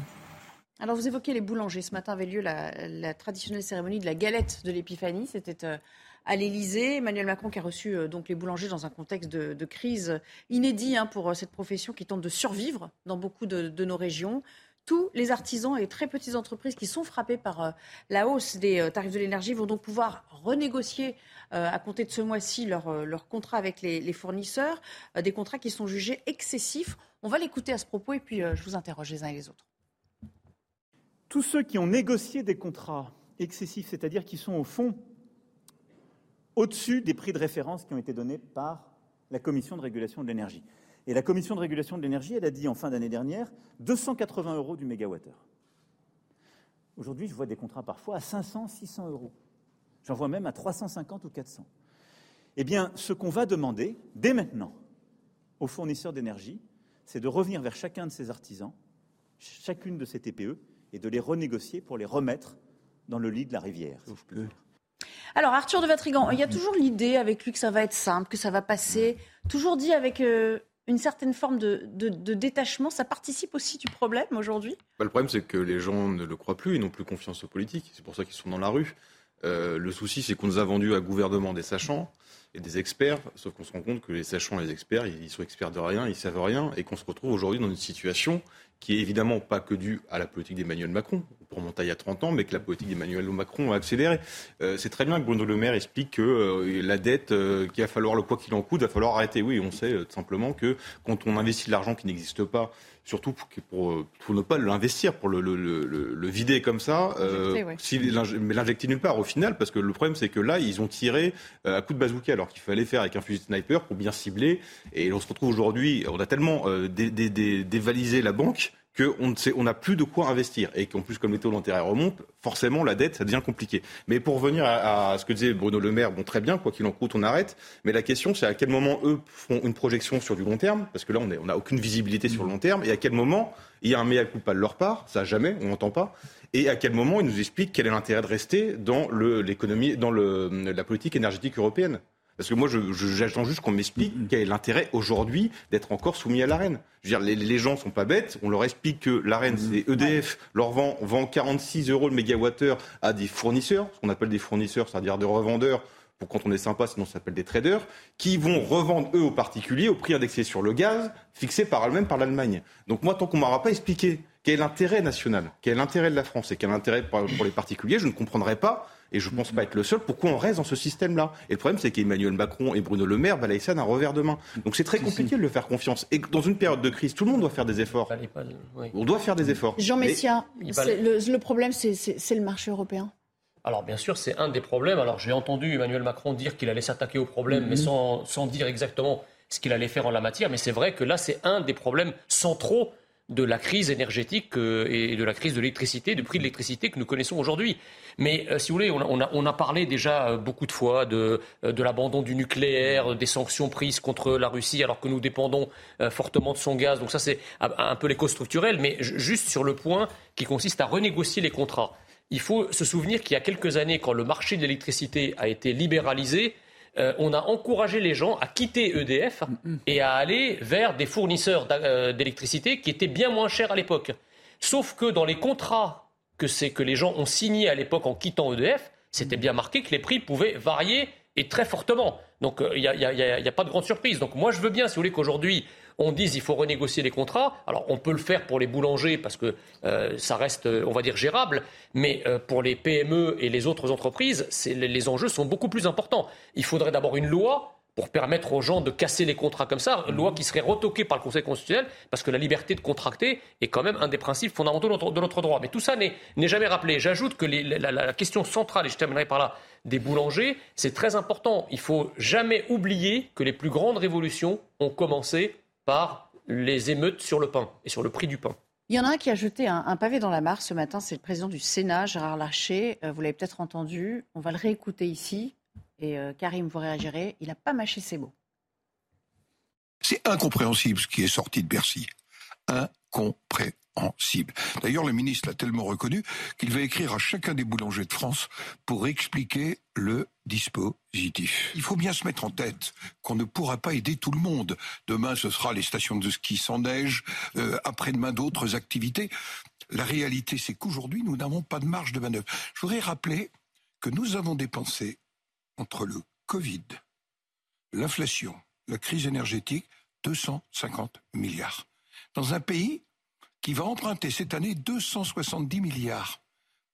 Alors vous évoquez les boulangers. Ce matin avait lieu la, traditionnelle cérémonie de la galette de l'Épiphanie. C'était euh, à l'Élysée. Emmanuel Macron qui a reçu euh, donc les boulangers dans un contexte de, crise inédit hein, pour euh, cette profession qui tente de survivre dans beaucoup de, nos régions. tous les artisans et très petites entreprises qui sont frappés par la hausse des tarifs de l'énergie vont donc pouvoir renégocier à compter de ce mois-ci leur, leur contrat avec les, fournisseurs, des contrats qui sont jugés excessifs. On va l'écouter à ce propos et puis je vous interroge les uns et les autres. Tous ceux qui ont négocié des contrats excessifs, c'est-à-dire qui sont au fond au-dessus des prix de référence qui ont été donnés par la Commission de régulation de l'énergie. Et la Commission de régulation de l'énergie, elle a dit en fin d'année dernière 280 euros du mégawattheure. Aujourd'hui, je vois des contrats parfois à 500, 600 euros. J'en vois même à 350 ou 400. Eh bien, ce qu'on va demander dès maintenant aux fournisseurs d'énergie, c'est de revenir vers chacun de ces artisans, chacune de ces TPE, et de les renégocier pour les remettre dans le lit de la rivière. Alors, Arthur de Vatrigan, il y a toujours l'idée avec lui que ça va être simple, que ça va passer, toujours dit avec euh, une certaine forme de, détachement, ça participe aussi du problème aujourd'hui? Bah, Le problème, c'est que les gens ne le croient plus, ils n'ont plus confiance aux politiques. C'est pour ça qu'ils sont dans la rue. Euh, le souci, c'est qu'on nous a vendu à gouvernement des sachants et des experts, sauf qu'on se rend compte que les sachants et les experts, ils sont experts de rien, ils savent rien, et qu'on se retrouve aujourd'hui dans une situation qui est évidemment pas que due à la politique d'Emmanuel Macron, pour monter il y a 30 ans, mais que la politique d'Emmanuel Macron a accéléré. Euh, c'est très bien que Bruno Le Maire explique que euh, la dette, euh, qu'il va falloir le quoi qu'il en coûte, va falloir arrêter. Oui, on sait simplement que quand on investit de l'argent qui n'existe pas, surtout pour, pour, ne pas l'investir, pour le, le, le, vider comme ça, mais l'injecter nulle part au final, parce que le problème c'est que là, ils ont tiré à coup de bazooka, alors qu'il fallait faire avec un fusil sniper pour bien cibler. Et on se retrouve aujourd'hui, on a tellement dévalisé la banque qu'on on n'a plus de quoi investir et qu'en plus, comme les taux d'intérêt remontent, forcément, la dette, ça devient compliqué. Mais pour revenir à, ce que disait Bruno Le Maire, bon, très bien, quoi qu'il en coûte, on arrête. Mais la question, c'est à quel moment eux font une projection sur du long terme, parce que là, on n'a aucune visibilité sur le long terme, et à quel moment il y a un mea culpa de leur part, ça jamais, on n'entend pas, et à quel moment ils nous expliquent quel est l'intérêt de rester dans l'économie, dans la politique énergétique européenne? Parce que moi, j'attends juste qu'on m'explique quel est l'intérêt aujourd'hui d'être encore soumis à l'AREN. Je veux dire, les, les, gens sont pas bêtes. On leur explique que l'AREN, mm-hmm. c'est EDF, leur vend, vend 46 euros le mégawattheure à des fournisseurs, ce qu'on appelle des fournisseurs, c'est-à-dire des revendeurs, pour quand on est sympa, sinon ça s'appelle des traders, qui vont revendre eux aux particuliers au prix indexé sur le gaz, fixé par eux-mêmes par l'Allemagne. Donc moi, tant qu'on m'aura pas expliqué quel est l'intérêt national, quel est l'intérêt de la France et quel est l'intérêt pour les particuliers, je ne comprendrai pas et je ne pense pas être le seul, pourquoi on reste dans ce système-là? Et le problème, c'est qu'Emmanuel Macron et Bruno Le Maire balayent ça d'un revers de main. Donc c'est très compliqué de le faire confiance. Et dans une période de crise, tout le monde doit faire des efforts. On doit faire des efforts. Jean Messia, le, problème, c'est le marché européen alors bien sûr, c'est un des problèmes. Alors j'ai entendu Emmanuel Macron dire qu'il allait s'attaquer au problème, mais sans, sans, dire exactement ce qu'il allait faire en la matière. Mais c'est vrai que là, c'est un des problèmes centraux de la crise énergétique euh, et de la crise de l'électricité, du prix de l'électricité que nous connaissons aujourd'hui. Mais euh, si vous voulez, on a, parlé déjà euh, beaucoup de fois de, l'abandon du nucléaire, des sanctions prises contre la Russie alors que nous dépendons fortement de son gaz. Donc ça, c'est un peu les causes structurelles. Mais juste sur le point qui consiste à renégocier les contrats. Il faut se souvenir qu'il y a quelques années, quand le marché de l'électricité a été libéralisé, euh, on a encouragé les gens à quitter EDF et à aller vers des fournisseurs euh, d'électricité qui étaient bien moins chers à l'époque. Sauf que dans les contrats que, que les gens ont signés à l'époque en quittant EDF, c'était bien marqué que les prix pouvaient varier et très fortement. Donc il n'y a, pas de grande surprise. Donc moi je veux bien, si vous voulez, qu'aujourd'hui on dise qu'il faut renégocier les contrats. Alors on peut le faire pour les boulangers parce que euh, ça reste, on va dire, gérable, mais euh, pour les PME et les autres entreprises, les, enjeux sont beaucoup plus importants. Il faudrait d'abord une loi pour permettre aux gens de casser les contrats comme ça, une loi qui serait retoquée par le Conseil constitutionnel, parce que la liberté de contracter est quand même un des principes fondamentaux de notre, droit. Mais tout ça n'est jamais rappelé. J'ajoute que la, la, question centrale, et je terminerai par là, des boulangers, c'est très important. Il faut jamais oublier que les plus grandes révolutions ont commencé par les émeutes sur le pain et sur le prix du pain. Il y en a un qui a jeté un, pavé dans la mare ce matin, c'est le président du Sénat, Gérard Larcher. Euh, vous l'avez peut-être entendu, on va le réécouter ici. Et euh, Karim, vous réagirez, il n'a pas mâché ses mots. C'est incompréhensible ce qui est sorti de Bercy. Incompréhensible cible. D'ailleurs, le ministre l'a tellement reconnu qu'il va écrire à chacun des boulangers de France pour expliquer le dispositif. Il faut bien se mettre en tête qu'on ne pourra pas aider tout le monde. Demain, ce sera les stations de ski sans neige, euh, après-demain d'autres activités. La réalité, c'est qu'aujourd'hui, nous n'avons pas de marge de manœuvre. Je voudrais rappeler que nous avons dépensé entre le Covid, l'inflation, la crise énergétique, 250 milliards. Dans un pays qui va emprunter cette année 270 milliards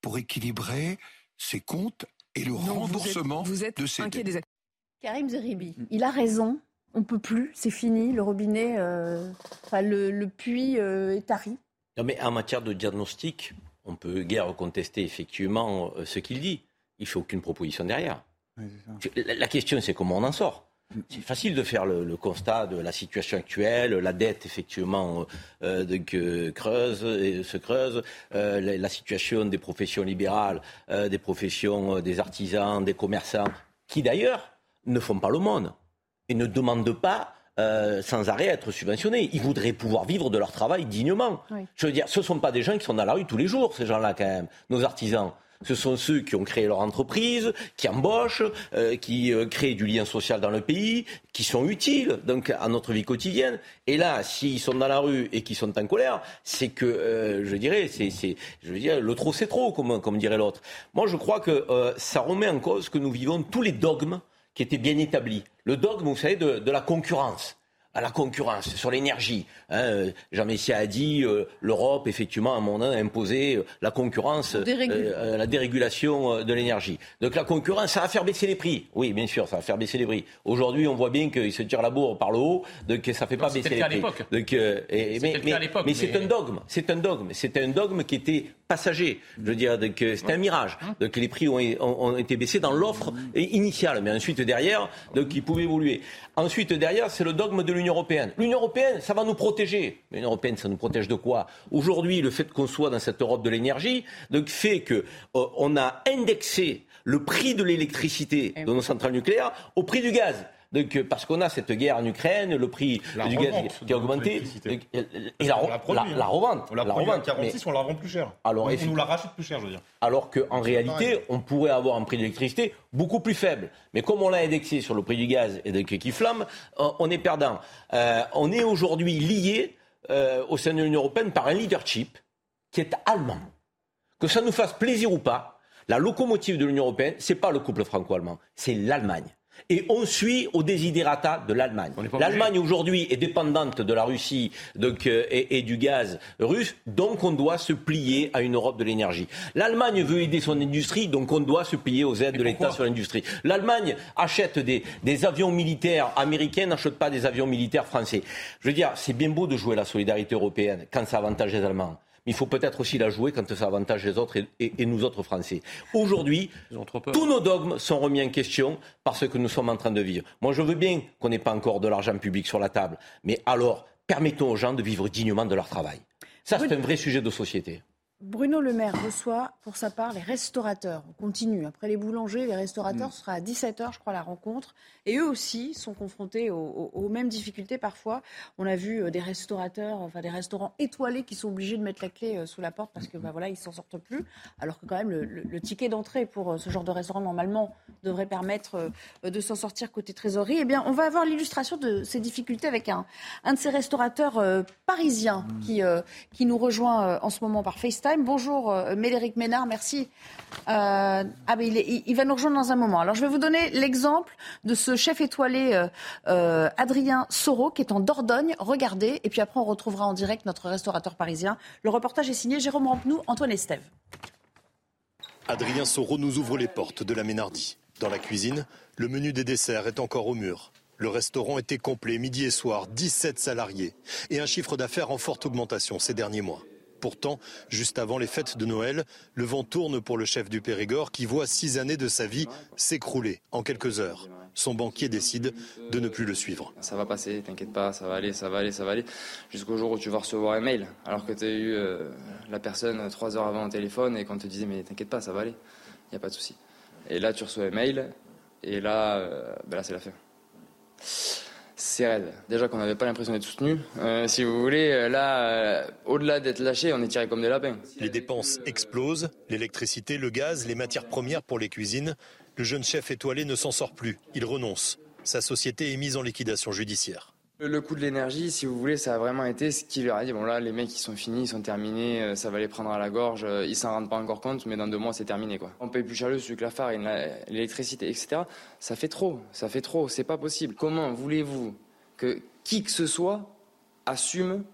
pour équilibrer ses comptes et le remboursement vous êtes, de inquiet dettes. des Karim Zeribi, il a raison. On peut plus, c'est fini. Le robinet, euh, enfin, le, le puits euh, est tari. Non, mais en matière de diagnostic, on peut guère contester effectivement euh, ce qu'il dit. Il fait aucune proposition derrière. La, la question, c'est comment on en sort. C'est facile de faire le, le constat de la situation actuelle, la dette effectivement euh, de, que creuse et se creuse, euh, la, la situation des professions libérales, euh, des professions euh, des artisans, des commerçants, qui d'ailleurs ne font pas le monde et ne demandent pas euh, sans arrêt être subventionnés. Ils voudraient pouvoir vivre de leur travail dignement. Oui. Je veux dire, ce ne sont pas des gens qui sont dans la rue tous les jours, ces gens-là quand même, nos artisans. Ce sont ceux qui ont créé leur entreprise, qui embauchent, euh, qui euh, créent du lien social dans le pays, qui sont utiles donc à notre vie quotidienne. Et là, s'ils sont dans la rue et qu'ils sont en colère, c'est que, euh, je dirais, c'est, c'est, je veux dire, le trop c'est trop, comme, comme dirait l'autre. Moi, je crois que ça remet en cause que nous vivons tous les dogmes qui étaient bien établis. Le dogme, vous savez, de la concurrence à la concurrence sur l'énergie. Hein, euh, Jean Messia a dit euh, l'Europe, effectivement, à un moment a imposé euh, la concurrence, euh, la dérégulation de l'énergie. Donc la concurrence, ça va faire baisser les prix. Oui, bien sûr, ça va faire baisser les prix. Aujourd'hui, on voit bien qu'ils se tirent la bourre par le haut, donc ça fait Non, pas baisser le les prix. Donc, euh, et- mais le cas à mais- l'époque, mais c'est un dogme, c'est un dogme, c'est un dogme qui était passager. Je veux dire, donc euh, c'était un mirage. Donc les prix ont, ont- ont été baissés dans l'offre initiale, mais ensuite derrière, donc ils pouvaient évoluer. Ensuite derrière, c'est le dogme de l'Union européenne. L'Union européenne, ça va nous protéger. L'Union européenne, ça nous protège de quoi? Aujourd'hui, le fait qu'on soit dans cette Europe de l'énergie, donc fait que euh, on a indexé le prix de l'électricité de nos centrales nucléaires au prix du gaz. Donc, euh, parce qu'on a cette guerre en Ukraine, le prix La du gaz qui a augmenté, donc, euh, et la, la produit, la- hein. la revente. On la, à revente. 46, Mais- on la revend plus cher. Alors, on, on nous la rachète plus cher, je veux dire. alors qu'en réalité, on pourrait avoir un prix de l'électricité beaucoup plus faible. Mais comme on l'a indexé sur le prix du gaz et de qui flamme, euh, on est perdant. Euh, on est aujourd'hui lié euh, au sein de l'Union européenne par un leadership qui est allemand. Que ça nous fasse plaisir ou pas, la locomotive de l'Union européenne, c'est pas le couple franco-allemand, c'est l'Allemagne. Et on suit au desiderata de l'Allemagne. L'Allemagne aujourd'hui est dépendante de la Russie donc, euh, et, et du gaz russe, donc on doit se plier à une Europe de l'énergie. L'Allemagne veut aider son industrie, donc on doit se plier aux aides de l'État sur l'industrie. L'Allemagne achète des, des avions militaires américains, n'achète pas des avions militaires français. Je veux dire, c'est bien beau de jouer la solidarité européenne quand ça avantage les Allemands. Mais il faut peut-être aussi la jouer quand ça avantage les autres et, et- et nous autres Français. Aujourd'hui, tous nos dogmes sont remis en question par ce que nous sommes en train de vivre. Moi, je veux bien qu'on n'ait pas encore de l'argent public sur la table, mais alors, permettons aux gens de vivre dignement de leur travail. Ça, c'est un vrai sujet de société. Bruno Le Maire reçoit pour sa part les restaurateurs. On continue. Après les boulangers, les restaurateurs, Mm. ce sera à 17h, je crois, la rencontre. Et eux aussi sont confrontés aux, aux- aux mêmes difficultés parfois. On a vu euh, des restaurateurs, enfin des restaurants étoilés qui sont obligés de mettre la clé euh, sous la porte parce que bah, voilà, ils s'en sortent plus. Alors que quand même, le, le- le ticket d'entrée pour euh, ce genre de restaurant, normalement, devrait permettre de s'en sortir côté trésorerie. Eh bien, on va avoir l'illustration de ces difficultés avec un, un de ces restaurateurs euh, parisiens qui, euh, qui nous rejoint en ce moment par FaceTime. Bonjour euh, Médéric Ménard, merci. Euh, ah ben il, va nous rejoindre dans un moment. Alors je vais vous donner l'exemple de ce chef étoilé euh, Adrien Soro qui est en Dordogne. Regardez, et puis après on retrouvera en direct notre restaurateur parisien. Le reportage est signé Jérôme Rampenou, Antoine Estève. Adrien Soro nous ouvre les portes de la Ménardie. Dans la cuisine, le menu des desserts est encore au mur. Le restaurant était complet midi et soir, 17 salariés et un chiffre d'affaires en forte augmentation ces derniers mois. Pourtant, juste avant les fêtes de Noël, le vent tourne pour le chef du Périgord qui voit six années de sa vie s'écrouler en quelques heures. Son banquier décide de ne plus le suivre. Ça va passer, t'inquiète pas, ça va aller, ça va aller, ça va aller. Jusqu'au jour où tu vas recevoir un mail, alors que tu as eu euh, la personne trois heures avant au téléphone et qu'on te disait mais t'inquiète pas, ça va aller, il n'y a pas de souci. Et là tu reçois un mail et là, euh, ben là c'est la fin. C'est raide. Déjà qu'on n'avait pas l'impression d'être soutenu. Euh, si vous voulez, euh, là, euh, au-delà d'être lâché, on est tiré comme des lapins. Les dépenses explosent, l'électricité, le gaz, les matières premières pour les cuisines. Le jeune chef étoilé ne s'en sort plus, il renonce. Sa société est mise en liquidation judiciaire. Le coût de l'énergie, si vous voulez, ça a vraiment été ce qui leur a dit bon là, les mecs, ils sont finis, ils sont terminés, euh, ça va les prendre à la gorge, euh, ils s'en rendent pas encore compte, mais dans deux mois, c'est terminé quoi. On paye plus cher le sucre, la farine, l'électricité, etc. Ça fait trop, ça fait trop, c'est pas possible. Comment voulez-vous que qui que ce soit assume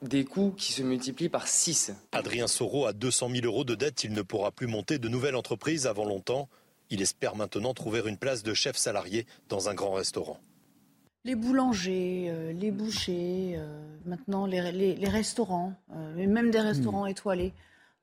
des coûts qui se multiplient par 6. Adrien Soro a 200 000 euros de dette. Il ne pourra plus monter de nouvelles entreprises avant longtemps. Il espère maintenant trouver une place de chef salarié dans un grand restaurant. Les boulangers, euh, les bouchers, euh, maintenant les, les, restaurants, euh, même des restaurants hmm. étoilés.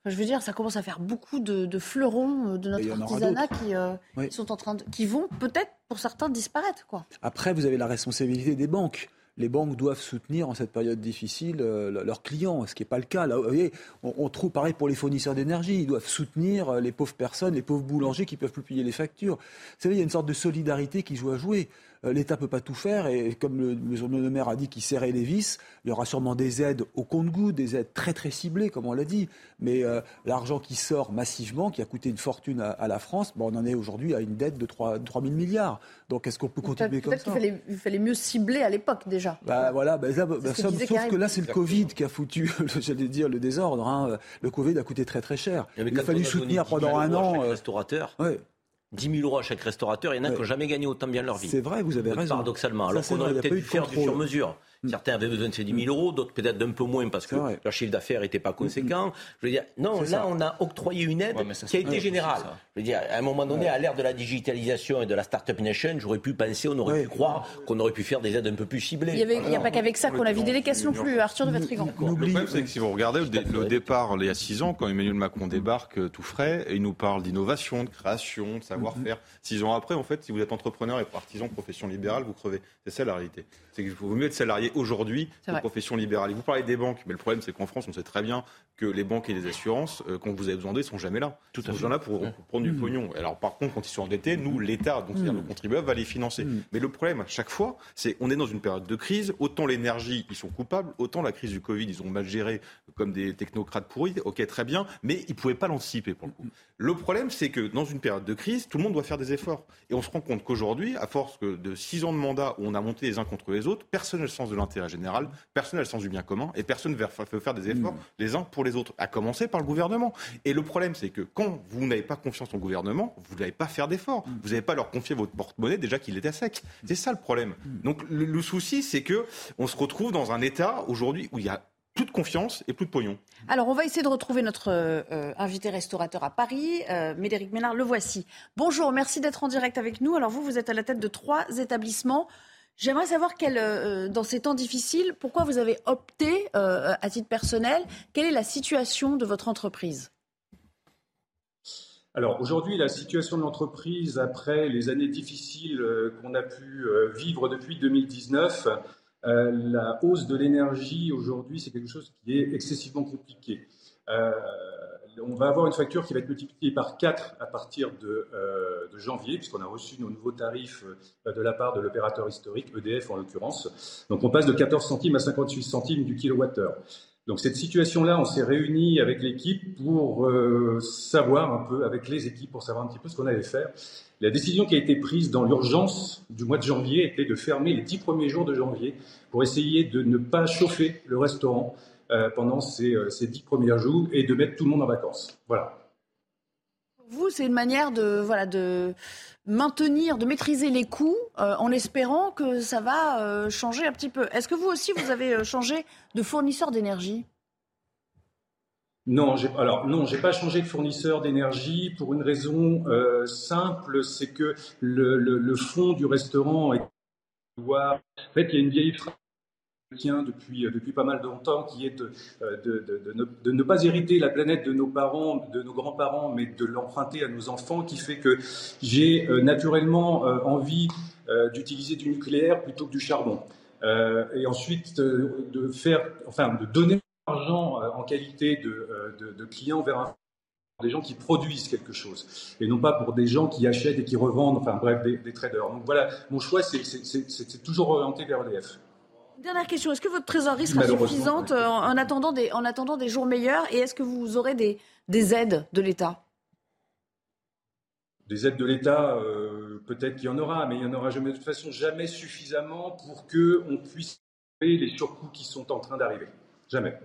je veux dire, ça commence à faire beaucoup de, fleurons de notre artisanat qui, sont en train de, qui vont peut-être pour certains disparaître. Quoi. Après, vous avez la responsabilité des banques les banques doivent soutenir en cette période difficile euh, leurs clients, ce qui n'est pas le cas. Là, vous voyez, on, trouve pareil pour les fournisseurs d'énergie, ils doivent soutenir les pauvres personnes, les pauvres boulangers qui ne peuvent plus payer les factures. Vous savez, il y a une sorte de solidarité qui joue à jouer. Euh, L'État ne peut pas tout faire et comme le, le maire a dit qu'il serrait les vis, il y aura sûrement des aides au compte-gouttes, des aides très très ciblées, comme on l'a dit. Mais euh, l'argent qui sort massivement, qui a coûté une fortune à, la France, bon, on en est aujourd'hui à une dette de 3, 000 milliards. Donc est-ce qu'on peut continuer comme ça Peut-être qu'il fallait, fallait, mieux cibler à l'époque déjà. Bah, voilà, bah, bah sauf, que là c'est le Covid qui a foutu, j'allais dire, le désordre. Hein. Le Covid a coûté très très cher. Il a fallu soutenir pendant un an. Euh, restaurateur. Ouais. 10 000 euros à chaque restaurateur, il y en a qui n'ont jamais gagné autant bien leur vie. C'est vrai, vous avez raison. Paradoxalement, alors qu'on aurait peut-être pu faire du sur-mesure. Mm. Certains avaient besoin de ces 10 000 euros, d'autres peut-être d'un peu moins parce que leur chiffre d'affaires n'était pas conséquent. Je veux dire, non, là, on a octroyé une aide qui a été générale. Je veux dire, à un moment donné, à l'ère de la digitalisation et de la Startup Nation, j'aurais pu penser, on aurait pu croire qu'on aurait pu faire des aides un peu plus ciblées. Il n'y a pas qu'avec ça qu'on a vidé les caisses non plus, Arthur de Vatrigan. Le problème, c'est que si vous regardez le départ, il y a 6 ans, quand Emmanuel Macron débarque euh, tout frais, et il nous parle d'innovation, de création, de savoir-faire. Mm-hmm. Six ans après, en fait, si vous êtes entrepreneur et partisan profession libérale, vous crevez. C'est ça la réalité. C'est qu'il vaut mieux être salarié aujourd'hui que profession libérale. Et vous parlez des banques, mais le problème, c'est qu'en France, on sait très bien que les banques et les assurances, euh, quand vous avez besoin d'eux, sont jamais là. Tout ils sont là pour, prendre du mmh. pognon. Alors, par contre, quand ils sont endettés, nous, l'État, donc c'est-à-dire mmh. le contribuable, va les financer. Mmh. Mais le problème, à chaque fois, c'est qu'on est dans une période de crise. Autant l'énergie, ils sont coupables, autant la crise du Covid, ils ont mal géré comme des technocrates pourris. Ok, très bien, mais ils ne pouvaient pas l'anticiper pour le coup. Le problème, c'est que dans une période de crise, tout le monde doit faire des efforts. Et on se rend compte qu'aujourd'hui, à force de six ans de mandat où on a monté les uns contre les autres, personne n'a le sens de l'intérêt général, personne n'a le sens du bien commun, et personne ne veut faire des efforts les uns pour les autres, à commencer par le gouvernement. Et le problème, c'est que quand vous n'avez pas confiance au gouvernement, vous n'allez pas faire d'efforts. Vous n'allez pas leur confier votre porte-monnaie déjà qu'il était sec. C'est ça le problème. Donc le, le souci, c'est que on se retrouve dans un état aujourd'hui où il y a plus de confiance et plus de pognon. Alors, on va essayer de retrouver notre euh, invité restaurateur à Paris, euh, Médéric Ménard, le voici. Bonjour, merci d'être en direct avec nous. Alors, vous, vous êtes à la tête de trois établissements. J'aimerais savoir, quel, euh, dans ces temps difficiles, pourquoi vous avez opté, à titre personnel, quelle est la situation de votre entreprise? Alors aujourd'hui, la situation de l'entreprise, après les années difficiles qu'on a pu vivre depuis 2019, euh, la hausse de l'énergie aujourd'hui, c'est quelque chose qui est excessivement compliqué. Euh, on va avoir une facture qui va être multipliée par 4 à partir de, euh, de janvier, puisqu'on a reçu nos nouveaux tarifs de la part de l'opérateur historique, EDF en l'occurrence. Donc on passe de 14 centimes à 58 centimes du kilowattheure. Donc cette situation-là, on s'est réunis avec l'équipe pour euh, savoir un peu, avec les équipes, pour savoir un petit peu ce qu'on allait faire. La décision qui a été prise dans l'urgence du mois de janvier était de fermer les dix premiers jours de janvier pour essayer de ne pas chauffer le restaurant euh, pendant ces, euh, ces dix premiers jours et de mettre tout le monde en vacances. Voilà. Vous, c'est une manière de, voilà, de maintenir, de maîtriser les coûts euh, en espérant que ça va euh, changer un petit peu. Est-ce que vous aussi, vous avez euh, changé de fournisseur d'énergie? Non, alors non, j'ai pas changé de fournisseur d'énergie pour une raison simple, c'est que le, le, fond du restaurant est en fait, il y a une vieille phrase depuis, euh, depuis pas mal de temps, qui est de, euh, de, ne, pas hériter la planète de nos parents, de nos grands-parents, mais de l'emprunter à nos enfants, qui fait que j'ai euh, naturellement envie d'utiliser du nucléaire plutôt que du charbon. et ensuite de faire, enfin, de donner l'argent en qualité de, clients vers un des gens qui produisent quelque chose et non pas pour des gens qui achètent et qui revendent, enfin bref, des, des traders. Donc voilà, mon choix, c'est toujours orienté vers l'EF. Dernière question, est-ce que votre trésorerie sera suffisante euh, en, attendant des, en attendant des jours meilleurs et est-ce que vous aurez des, des aides de l'État? Des aides de l'État, euh, peut-être qu'il y en aura, mais il n'y en aura jamais, de toute façon jamais suffisamment pour qu'on puisse payer les surcoûts qui sont en train d'arriver. Jamais.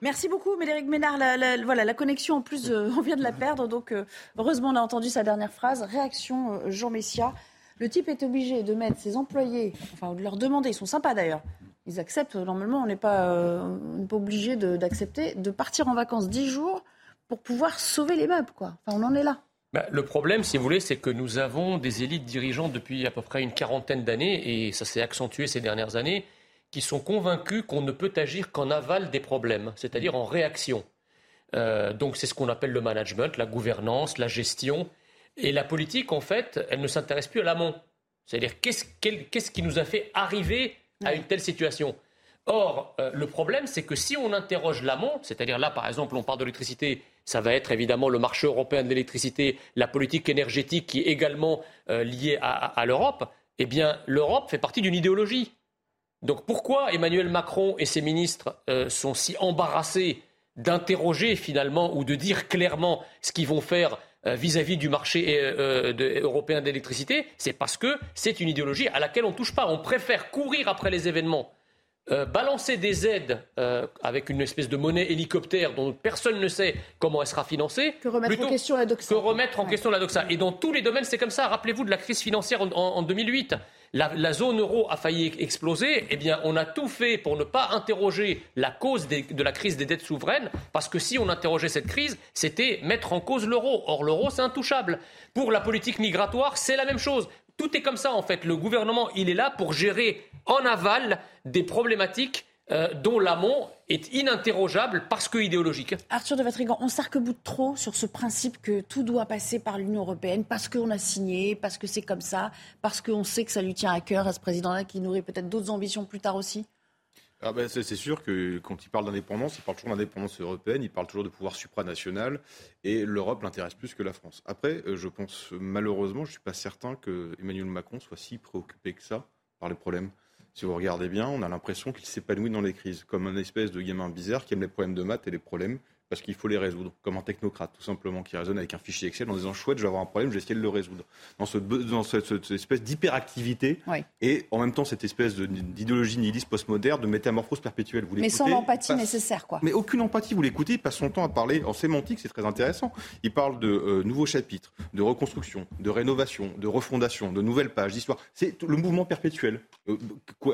Merci beaucoup, Médéric Ménard. La, voilà, la connexion, en plus, euh, on vient de la perdre. Donc, heureusement, on a entendu sa dernière phrase. Réaction, Jean Messia. Le type est obligé de mettre ses employés, enfin de leur demander, ils sont sympas d'ailleurs, ils acceptent. Normalement, on n'est pas, euh, pas obligé d'accepter de, partir en vacances 10 jours pour pouvoir sauver les meubles. Quoi. Enfin, on en est là. Bah, le problème, si vous voulez, c'est que nous avons des élites dirigeantes depuis à peu près une quarantaine d'années, et ça s'est accentué ces dernières années, qui sont convaincus qu'on ne peut agir qu'en aval des problèmes, c'est-à-dire en réaction. Euh, donc c'est ce qu'on appelle le management, la gouvernance, la gestion. Et la politique, en fait, elle ne s'intéresse plus à l'amont. C'est-à-dire qu'est-ce qui nous a fait arriver à une telle situation? Or, euh, le problème, c'est que si on interroge l'amont, c'est-à-dire là, par exemple, on parle de l'électricité, ça va être évidemment le marché européen de l'électricité, la politique énergétique qui est également euh, liée à, l'Europe, eh bien, l'Europe fait partie d'une idéologie. Donc pourquoi Emmanuel Macron et ses ministres euh, sont si embarrassés d'interroger finalement ou de dire clairement ce qu'ils vont faire vis-à-vis du marché européen d'électricité C'est parce que c'est une idéologie à laquelle on ne touche pas. On préfère courir après les événements euh, balancer des aides euh, avec une espèce de monnaie hélicoptère dont personne ne sait comment elle sera financée. Que remettre en question la doxa. Que remettre en question la doxa. Et dans tous les domaines, c'est comme ça. Rappelez-vous de la crise financière en, 2008. La, zone euro a failli exploser. Eh bien, on a tout fait pour ne pas interroger la cause de la crise des dettes souveraines, parce que si on interrogeait cette crise, c'était mettre en cause l'euro. Or, l'euro, c'est intouchable. Pour la politique migratoire, c'est la même chose. Tout est comme ça, en fait. Le gouvernement, il est là pour gérer en aval des problématiques euh, dont l'amont est ininterrogeable parce que idéologique. Arthur de Vatrigan, on s'arc-boute trop sur ce principe que tout doit passer par l'Union européenne parce qu'on a signé, parce que c'est comme ça, parce qu'on sait que ça lui tient à cœur à ce président-là qui nourrit peut-être d'autres ambitions plus tard aussi? Ah ben, c'est sûr que quand il parle d'indépendance, il parle toujours d'indépendance européenne, il parle toujours de pouvoir supranational, et l'Europe l'intéresse plus que la France. Après, euh, je pense malheureusement, je ne suis pas certain que Emmanuel Macron soit si préoccupé que ça par les problèmes. Si vous regardez bien, on a l'impression qu'il s'épanouit dans les crises, comme un espèce de gamin bizarre qui aime les problèmes de maths et les problèmes parce qu'il faut les résoudre, comme un technocrate, tout simplement, qui raisonne avec un fichier Excel en disant chouette, je vais avoir un problème, je vais essayer de le résoudre. Dans, ce, dans cette, espèce d'hyperactivité et en même temps cette espèce d'idéologie nihiliste postmoderne, de métamorphose perpétuelle. Vous Mais sans l'empathie nécessaire, quoi. Mais aucune empathie, vous l'écoutez, il passe son temps à parler en sémantique, c'est très intéressant. Il parle de euh, nouveaux chapitres, de reconstruction, de rénovation, de refondation, de nouvelles pages d'histoire. C'est le mouvement perpétuel. Euh,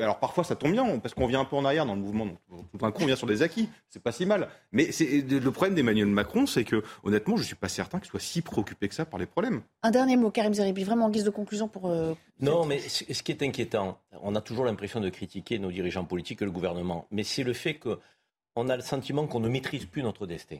alors parfois ça tombe bien, parce qu'on vient un peu en arrière dans le mouvement, tout d'un coup on vient sur des acquis, c'est pas si mal. Mais c'est le problème d'Emmanuel Macron, c'est que honnêtement, je ne suis pas certain qu'il soit si préoccupé que ça par les problèmes. Un dernier mot, Karim Zeribi, vraiment en guise de conclusion pour. Euh, non, mais ce qui est inquiétant, on a toujours l'impression de critiquer nos dirigeants politiques et le gouvernement, mais c'est le fait qu'on a le sentiment qu'on ne maîtrise plus notre destin.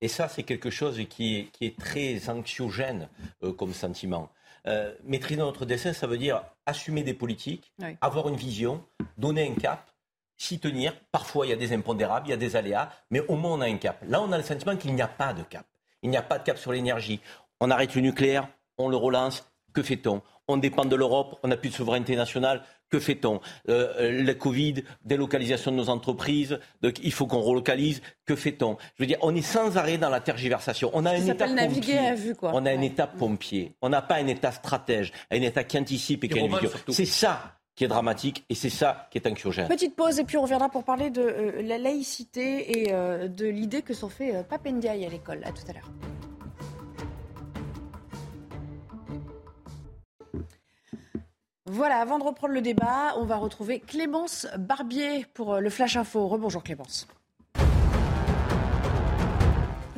Et ça, c'est quelque chose qui est, très anxiogène euh, comme sentiment. Euh, maîtriser notre destin, ça veut dire assumer des politiques, avoir une vision, donner un cap, s'y tenir. Parfois, il y a des impondérables, il y a des aléas, mais au moins on a un cap. Là, on a le sentiment qu'il n'y a pas de cap. Il n'y a pas de cap sur l'énergie. On arrête le nucléaire, on le relance. Que fait-on? On dépend de l'Europe, on n'a plus de souveraineté nationale. Que fait-on? Euh, euh, Le Covid, délocalisation de nos entreprises, donc il faut qu'on relocalise. Que fait-on? Je veux dire, on est sans arrêt dans la tergiversation. On a un État pompier. Vue, quoi. On a un État pompier. On n'a pas un État stratège, un État qui anticipe et qui a une vision. C'est ça qui est dramatique et c'est ça qui est anxiogène. Petite pause et puis on reviendra pour parler de euh, la laïcité et euh, de l'idée que s'en fait euh, Papendiaï à l'école. À tout à l'heure. Voilà, avant de reprendre le débat, on va retrouver Clémence Barbier pour le Flash Info. Rebonjour Clémence.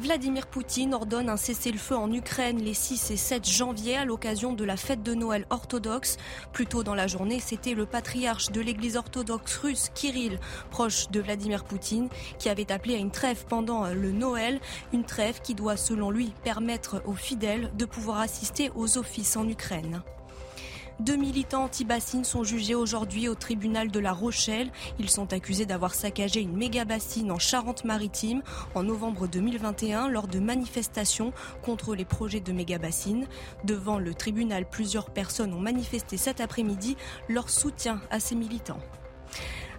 Vladimir Poutine ordonne un cessez-le-feu en Ukraine les 6 et 7 janvier à l'occasion de la fête de Noël orthodoxe. Plus tôt dans la journée, c'était le patriarche de l'église orthodoxe russe, Kirill, proche de Vladimir Poutine, qui avait appelé à une trêve pendant le Noël. Une trêve qui doit, selon lui, permettre aux fidèles de pouvoir assister aux offices en Ukraine. Deux militants anti-bassines sont jugés aujourd'hui au tribunal de La Rochelle. Ils sont accusés d'avoir saccagé une méga bassine en Charente-Maritime en novembre 2021 lors de manifestations contre les projets de méga bassines. Devant le tribunal, plusieurs personnes ont manifesté cet après-midi leur soutien à ces militants.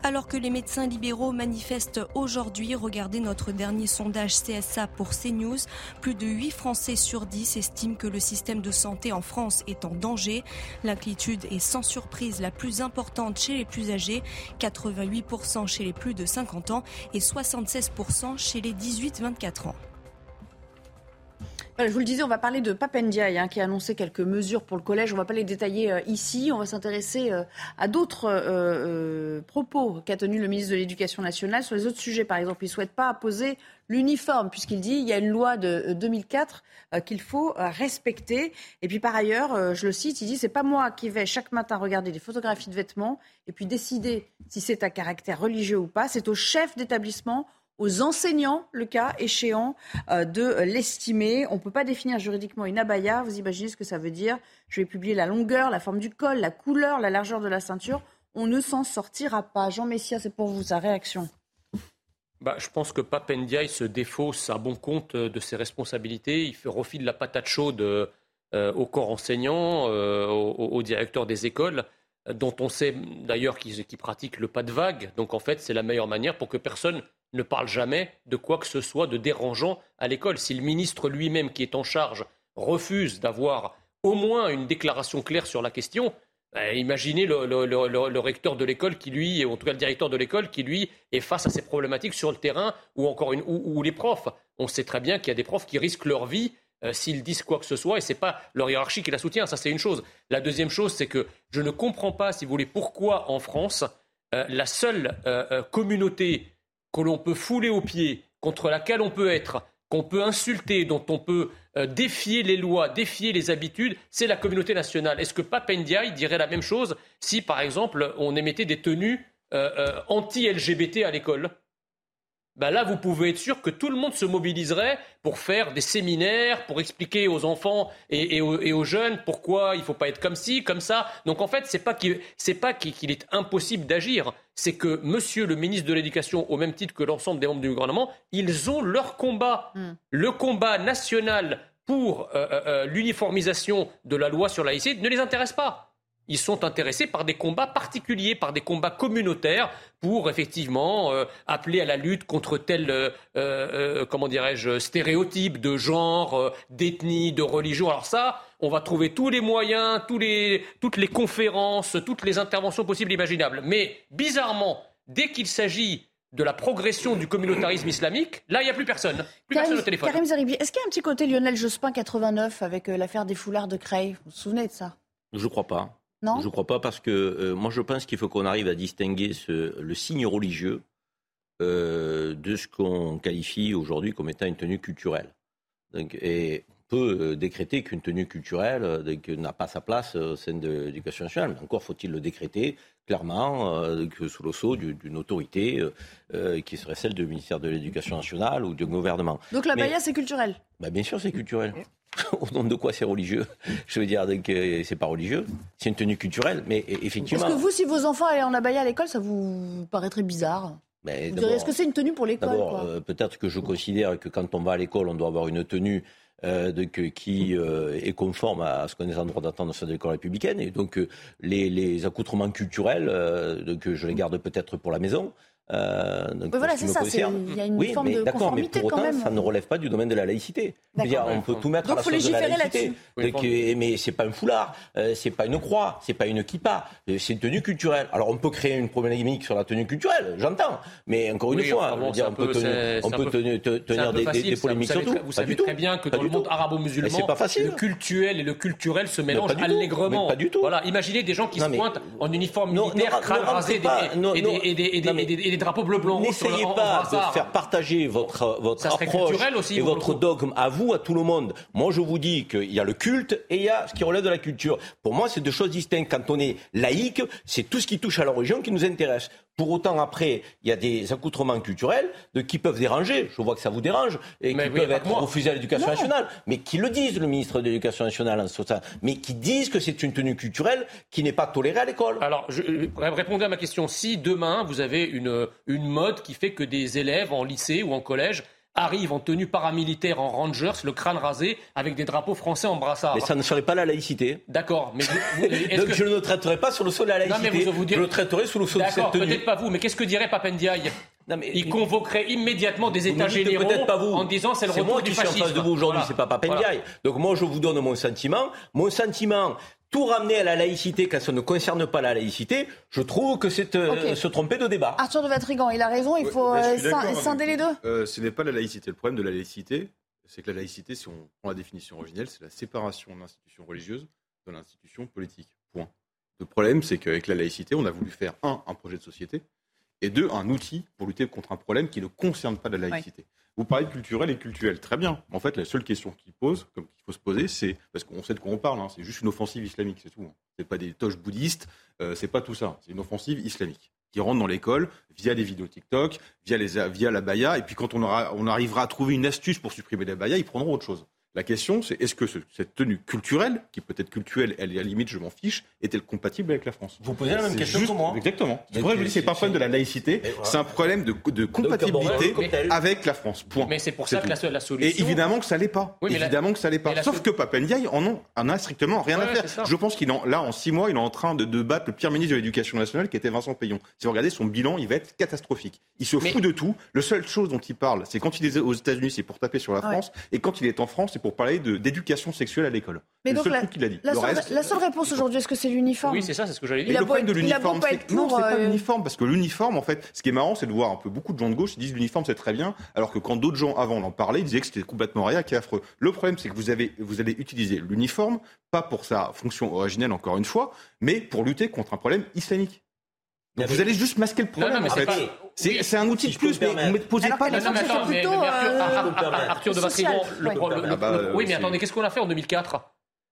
Alors que les médecins libéraux manifestent aujourd'hui, regardez notre dernier sondage CSA pour CNews. Plus de 8 Français sur 10 estiment que le système de santé en France est en danger. L'inquiétude est sans surprise la plus importante chez les plus âgés, 88% chez les plus de 50 ans et 76% chez les 18-24 ans. Je vous le disais, on va parler de Papendiaï hein, qui a annoncé quelques mesures pour le collège. On ne va pas les détailler euh, ici. On va s'intéresser euh, à d'autres euh, propos qu'a tenu le ministre de l'Éducation nationale sur les autres sujets. Par exemple, il ne souhaite pas apposer l'uniforme puisqu'il dit qu'il y a une loi de 2004 qu'il faut respecter. Et puis par ailleurs, je le cite, il dit c'est pas moi qui vais chaque matin regarder des photographies de vêtements et puis décider si c'est à caractère religieux ou pas. C'est au chef d'établissement aux enseignants, le cas échéant, euh, de l'estimer. On ne peut pas définir juridiquement une abaya. Vous imaginez ce que ça veut dire Je vais publier la longueur, la forme du col, la couleur, la largeur de la ceinture. On ne s'en sortira pas. Jean Messia, c'est pour vous sa réaction. Bah, je pense que Papendiaï se défausse à bon compte de ses responsabilités. Il fait refile la patate chaude euh, au corps enseignant, euh, au, directeur des écoles dont on sait d'ailleurs qu'ils pratiquent le pas de vague. Donc en fait, c'est la meilleure manière pour que personne ne parle jamais de quoi que ce soit de dérangeant à l'école. Si le ministre lui-même qui est en charge refuse d'avoir au moins une déclaration claire sur la question, ben, imaginez le, recteur de l'école qui lui, ou en tout cas le directeur de l'école qui lui est face à ces problématiques sur le terrain ou encore une, ou, les profs. On sait très bien qu'il y a des profs qui risquent leur vie euh, s'ils disent quoi que ce soit et ce n'est pas leur hiérarchie qui la soutient. Ça c'est une chose. La deuxième chose, c'est que je ne comprends pas, si vous voulez, pourquoi en France euh, la seule euh, communauté que l'on peut fouler aux pieds, contre laquelle on peut être, qu'on peut insulter, dont on peut défier les lois, défier les habitudes, c'est la communauté nationale. Est-ce que Papendia dirait la même chose si, par exemple, on émettait des tenues anti-LGBT à l'école? Ben là, vous pouvez être sûr que tout le monde se mobiliserait pour faire des séminaires, pour expliquer aux enfants et, aux, jeunes pourquoi il ne faut pas être comme ci, comme ça. Donc en fait, ce n'est pas qu'il est impossible d'agir, c'est que Monsieur le ministre de l'Éducation, au même titre que l'ensemble des membres du gouvernement, ils ont leur combat. Hmm. Le combat national pour euh, euh, euh, l'uniformisation de la loi sur laïcité ne les intéresse pas ils sont intéressés par des combats particuliers, par des combats communautaires pour effectivement euh, appeler à la lutte contre tel, euh, euh, comment dirais-je, stéréotype de genre, d'ethnie, de religion. Alors ça, on va trouver tous les moyens, tous les, toutes les conférences, toutes les interventions possibles et imaginables. Mais bizarrement, dès qu'il s'agit de la progression du communautarisme islamique, là, il n'y a plus personne. Plus Karim, personne au téléphone. Karim Zeribi, est-ce qu'il y a un petit côté Lionel Jospin 89 avec l'affaire des foulards de Creil? Vous vous souvenez de ça? Je ne crois pas. Je ne crois pas parce que euh, moi je pense qu'il faut qu'on arrive à distinguer le signe religieux euh, de ce qu'on qualifie aujourd'hui comme étant une tenue culturelle. et on peut euh, décréter qu'une tenue culturelle n'a pas sa place au sein de l'éducation nationale. Mais encore faut-il le décréter clairement sous le sceau d'une autorité qui serait celle du ministère de l'Éducation nationale ou du gouvernement. Donc la baïa, c'est culturel? Bah, Bien sûr, c'est culturel. au nom de quoi c'est religieux? Je veux dire, que c'est pas religieux, c'est une tenue culturelle, mais e, effectivement. Est-ce que vous, si vos enfants allaient en abaya à l'école, ça vous paraîtrait bizarre Est-ce que c'est une tenue pour l'école D'abord, euh, peut-être que je considère que quand on va à l'école, on doit avoir une tenue euh, de, qui euh, est conforme à ce qu'on est en droit d'attendre sur l'école républicaine. Et donc, les, les, accoutrements culturels, donc, je les garde peut-être pour la maison. Euh, voilà, c'est ça. Il y a une oui, forme de d'accord, mais pour autant, ça ne relève pas du domaine de la laïcité. Dire, on peut tout mettre donc, à la faut légiférer de la laïcité. Donc, euh, mais c'est pas un foulard, euh, c'est pas une croix, c'est pas une kippa, euh, c'est une tenue culturelle. Alors on peut créer une problématique sur la tenue culturelle, j'entends. Mais encore une fois, dire, on peut tenir, on peut tenir, tenir des, des, polémiques sur tout. Vous savez très bien que dans le monde arabo-musulman, le cultuel et le culturel se mélangent allègrement. Pas du tout. Voilà, imaginez des gens qui se pointent en uniforme militaire, crâne rasé et des drapeaux N'essayez pas de faire partager votre, votre approche et votre dogme à vous, à tout le monde. Moi, je vous dis qu'il y a le culte et il y a ce qui relève de la culture. Pour moi, c'est deux choses distinctes. Quand on est laïque, c'est tout ce qui touche à la religion qui nous intéresse. Pour autant, après, il y a des accoutrements culturels de, qui peuvent déranger. Je vois que ça vous dérange et qui peuvent être refusés à l'éducation nationale. Mais qui le disent, le ministre de l'Éducation nationale, en ce sens. Mais qui disent que c'est une tenue culturelle qui n'est pas tolérée à l'école. Alors, je, répondez à ma question. Si demain, vous avez une, une mode qui fait que des élèves en lycée ou en collège arrivent en tenue paramilitaire en Rangers, le crâne rasé, avec des drapeaux français en brassard. Mais ça ne serait pas la laïcité. D'accord. Mais Donc je ne le traiterai pas sur le sol de la laïcité. Non, Je le traiterai sous le sol de cette tenue. peut-être pas vous, mais qu'est-ce que dirait Papendiaï? Non, mais... Il convoquerait immédiatement des États généraux pas vous. en disant c'est le retour moi qui suis en face de vous aujourd'hui, c'est pas Papendiaï. Donc moi je vous donne mon sentiment. Mon sentiment, tout ramener à la laïcité quand ça ne concerne pas la laïcité, je trouve que c'est euh, se tromper de débat. Arthur de Vatrigan, il a raison, il faut euh, scinder les deux euh, Ce n'est pas la laïcité. Le problème de la laïcité, c'est que la laïcité, si on prend la définition originelle, c'est la séparation de l'institution religieuse de l'institution politique. Point. Le problème, c'est qu'avec la laïcité, on a voulu faire, un, un projet de société, et deux, un outil pour lutter contre un problème qui ne concerne pas la laïcité. Vous parlez de culturel et culturel, très bien. En fait, la seule question qu'il pose, comme qu'il faut se poser, c'est parce qu'on sait de quoi on parle. Hein, c'est juste une offensive islamique, c'est tout. Hein. C'est pas des toches bouddhistes, euh, c'est pas tout ça. C'est une offensive islamique qui rentre dans l'école via les vidéos TikTok, via, les, via la baya. Et puis quand on, aura, on arrivera à trouver une astuce pour supprimer la baya, ils prendront autre chose. La question, c'est est-ce que cette tenue culturelle, qui peut être culturelle, elle, à la limite, je m'en fiche, est-elle compatible avec la France? Vous posez la même question que moi. Exactement. C'est vrai, je dis, c'est pas un problème de la laïcité, c'est un problème de, de compatibilité avec la France. Point. Mais c'est pour ça que la, la, solution. Et évidemment que ça l'est pas. évidemment que ça l'est pas. Sauf que Papendiaï en, ont, en a strictement rien à faire. Je pense qu'il là, en six mois, il est en train de, de battre le pire ministre de l'Éducation nationale, qui était Vincent Payon. Si vous regardez son bilan, il va être catastrophique. Il se fout de tout. Le seule chose dont il parle, c'est quand il est aux États-Unis, c'est pour taper sur la France, et quand il est en France, c'est pour parler d'éducation éducation sexuelle à l'école. Mais donc, le seul truc qu'il a dit. La, seule, la seule réponse aujourd'hui, est-ce que c'est l'uniforme? Oui, c'est ça, c'est ce que j'allais dire. Il le problème de l'uniforme, c'est non, c'est pas euh, l'uniforme, parce que l'uniforme, en fait, ce qui est marrant, c'est de voir un peu beaucoup de gens de gauche qui disent l'uniforme c'est très bien, alors que quand d'autres gens avant en parlaient, ils disaient que c'était complètement réac et affreux. Le problème, c'est que vous avez, vous allez utiliser l'uniforme, pas pour sa fonction originelle, encore une fois, mais pour lutter contre un problème islamique. Donc vous allez juste masquer le problème. Non, non, en fait. C'est un outil de plus, mais vous ne posez Alors pas la les question. euh, Arthur de. Vatrigan, le, le- Ah bah, le- oui, mais attendez, qu'est-ce qu'on a fait en 2004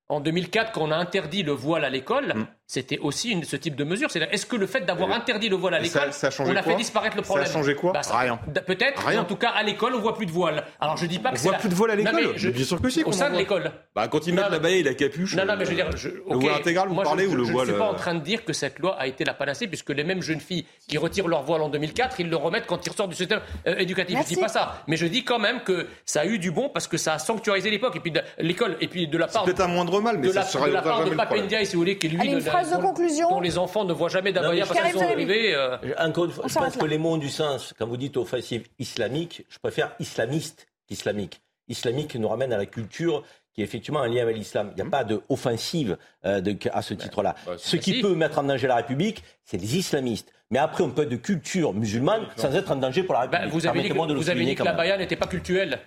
En 2004, quand on a interdit le voile à l'école, Hmm. C'était aussi une- ce type de mesure. C'est Est-ce que le fait d'avoir interdit le voile à l'école, ça a changé on a fait disparaître le Ça a problème changé quoi Bah, ça- Rien. Peut-être, en tout cas, à l'école, on voit plus de voile. Alors, je dis pas On que c'est voit la- plus de voile à Non, l'école mais je- Bien sûr que si. Au sein de voit. l'école. Bah, quand ils mettent la baie et la capuche. Non, non, mais je veux euh, dire, je, Le voile intégral, vous moi, je- parlez, je, ou le je voile. ne suis pas euh, en train de dire que cette loi a été la panacée, puisque les mêmes jeunes filles qui retirent leur voile en 2004, ils le remettent quand ils ressortent du système euh, éducatif. Merci. Je dis pas ça, mais je dis quand même que ça a eu du bon parce que ça a sanctuarisé l'époque et puis l'école et puis de la part peut-être un moindre mal, mais ça ne de la part de problème. Papendia, si vous voulez, qui lui phrase de dont- conclusion. dont les enfants ne voient jamais d'abaya parce qu'elles sont Karim arrivées. euh, Encore une fois, On je pense que les mots ont du sens. Quand vous dites offensive islamique, je préfère islamiste qu'islamique. Islamique nous ramène à la culture qui est effectivement un lien avec l'islam. Il n'y a pas d'offensive euh, de- à ce titre-là. bah, ce qui si. peut mettre en danger la République, c'est les islamistes. Mais après, on peut être de culture musulmane sans être en danger pour la bah, République. vous avez dit que, vous avez souligner dit que quand la baya n'était pas culturelle.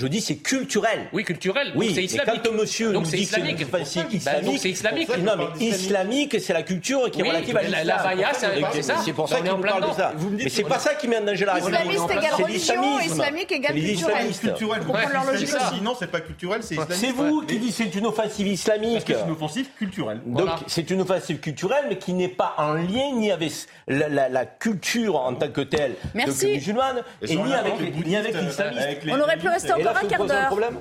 Je dis c'est culturel. Oui, culturelle. Oui, donc c'est mais islamique. quand monsieur donc nous c'est dit que c'est une islamique. offensive Bah, islamique, donc c'est islamique. Non, mais islamique, c'est la culture qui est relative à la- l'islam. la baya, c'est- c'est ça. C'est pour Bah, ça qu'il parle de ça. Vous me dites Mais c'est pas ça qui met en danger la République. Islamiste égale C'est religion, islamique égale C'est culturel. Culturel, Faut prendre leur logique ça. aussi. Non, c'est pas culturel, c'est islamique. C'est vous qui dites c'est une offensive islamique. offensive culturelle. Donc c'est une offensive culturelle, mais qui n'est pas en lien ni avec la, culture en tant que telle Merci. donc, musulmane, et, ni avec, bouddhistes, l'islamisme. On aurait pu rester encore un quart d'heure. problème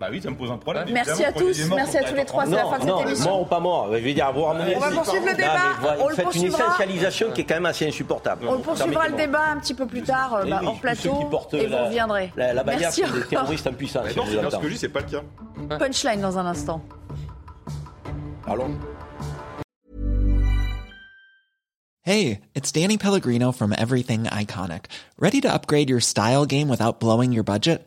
Bah oui, ça me pose un problème. Merci à tous, merci à on tous les trois, c'est la fin de non, cette émission. mort ou pas mort. Je veux dire, vous ramenez On va poursuivre le Non, débat, mais voilà, on vous le faites une poursuivra. essentialisation qui est quand même assez insupportable. On le poursuivra le débat un petit peu plus tard, Eh bah, oui, hors plateau, et vous la- reviendrez. La, la c'est des terroristes en puissance. si Non, on bien ce que je dis, c'est pas le cas. Punchline dans un instant. Allons. Hey, it's Danny Pellegrino from Everything Iconic. Ready to upgrade your style game without blowing your budget?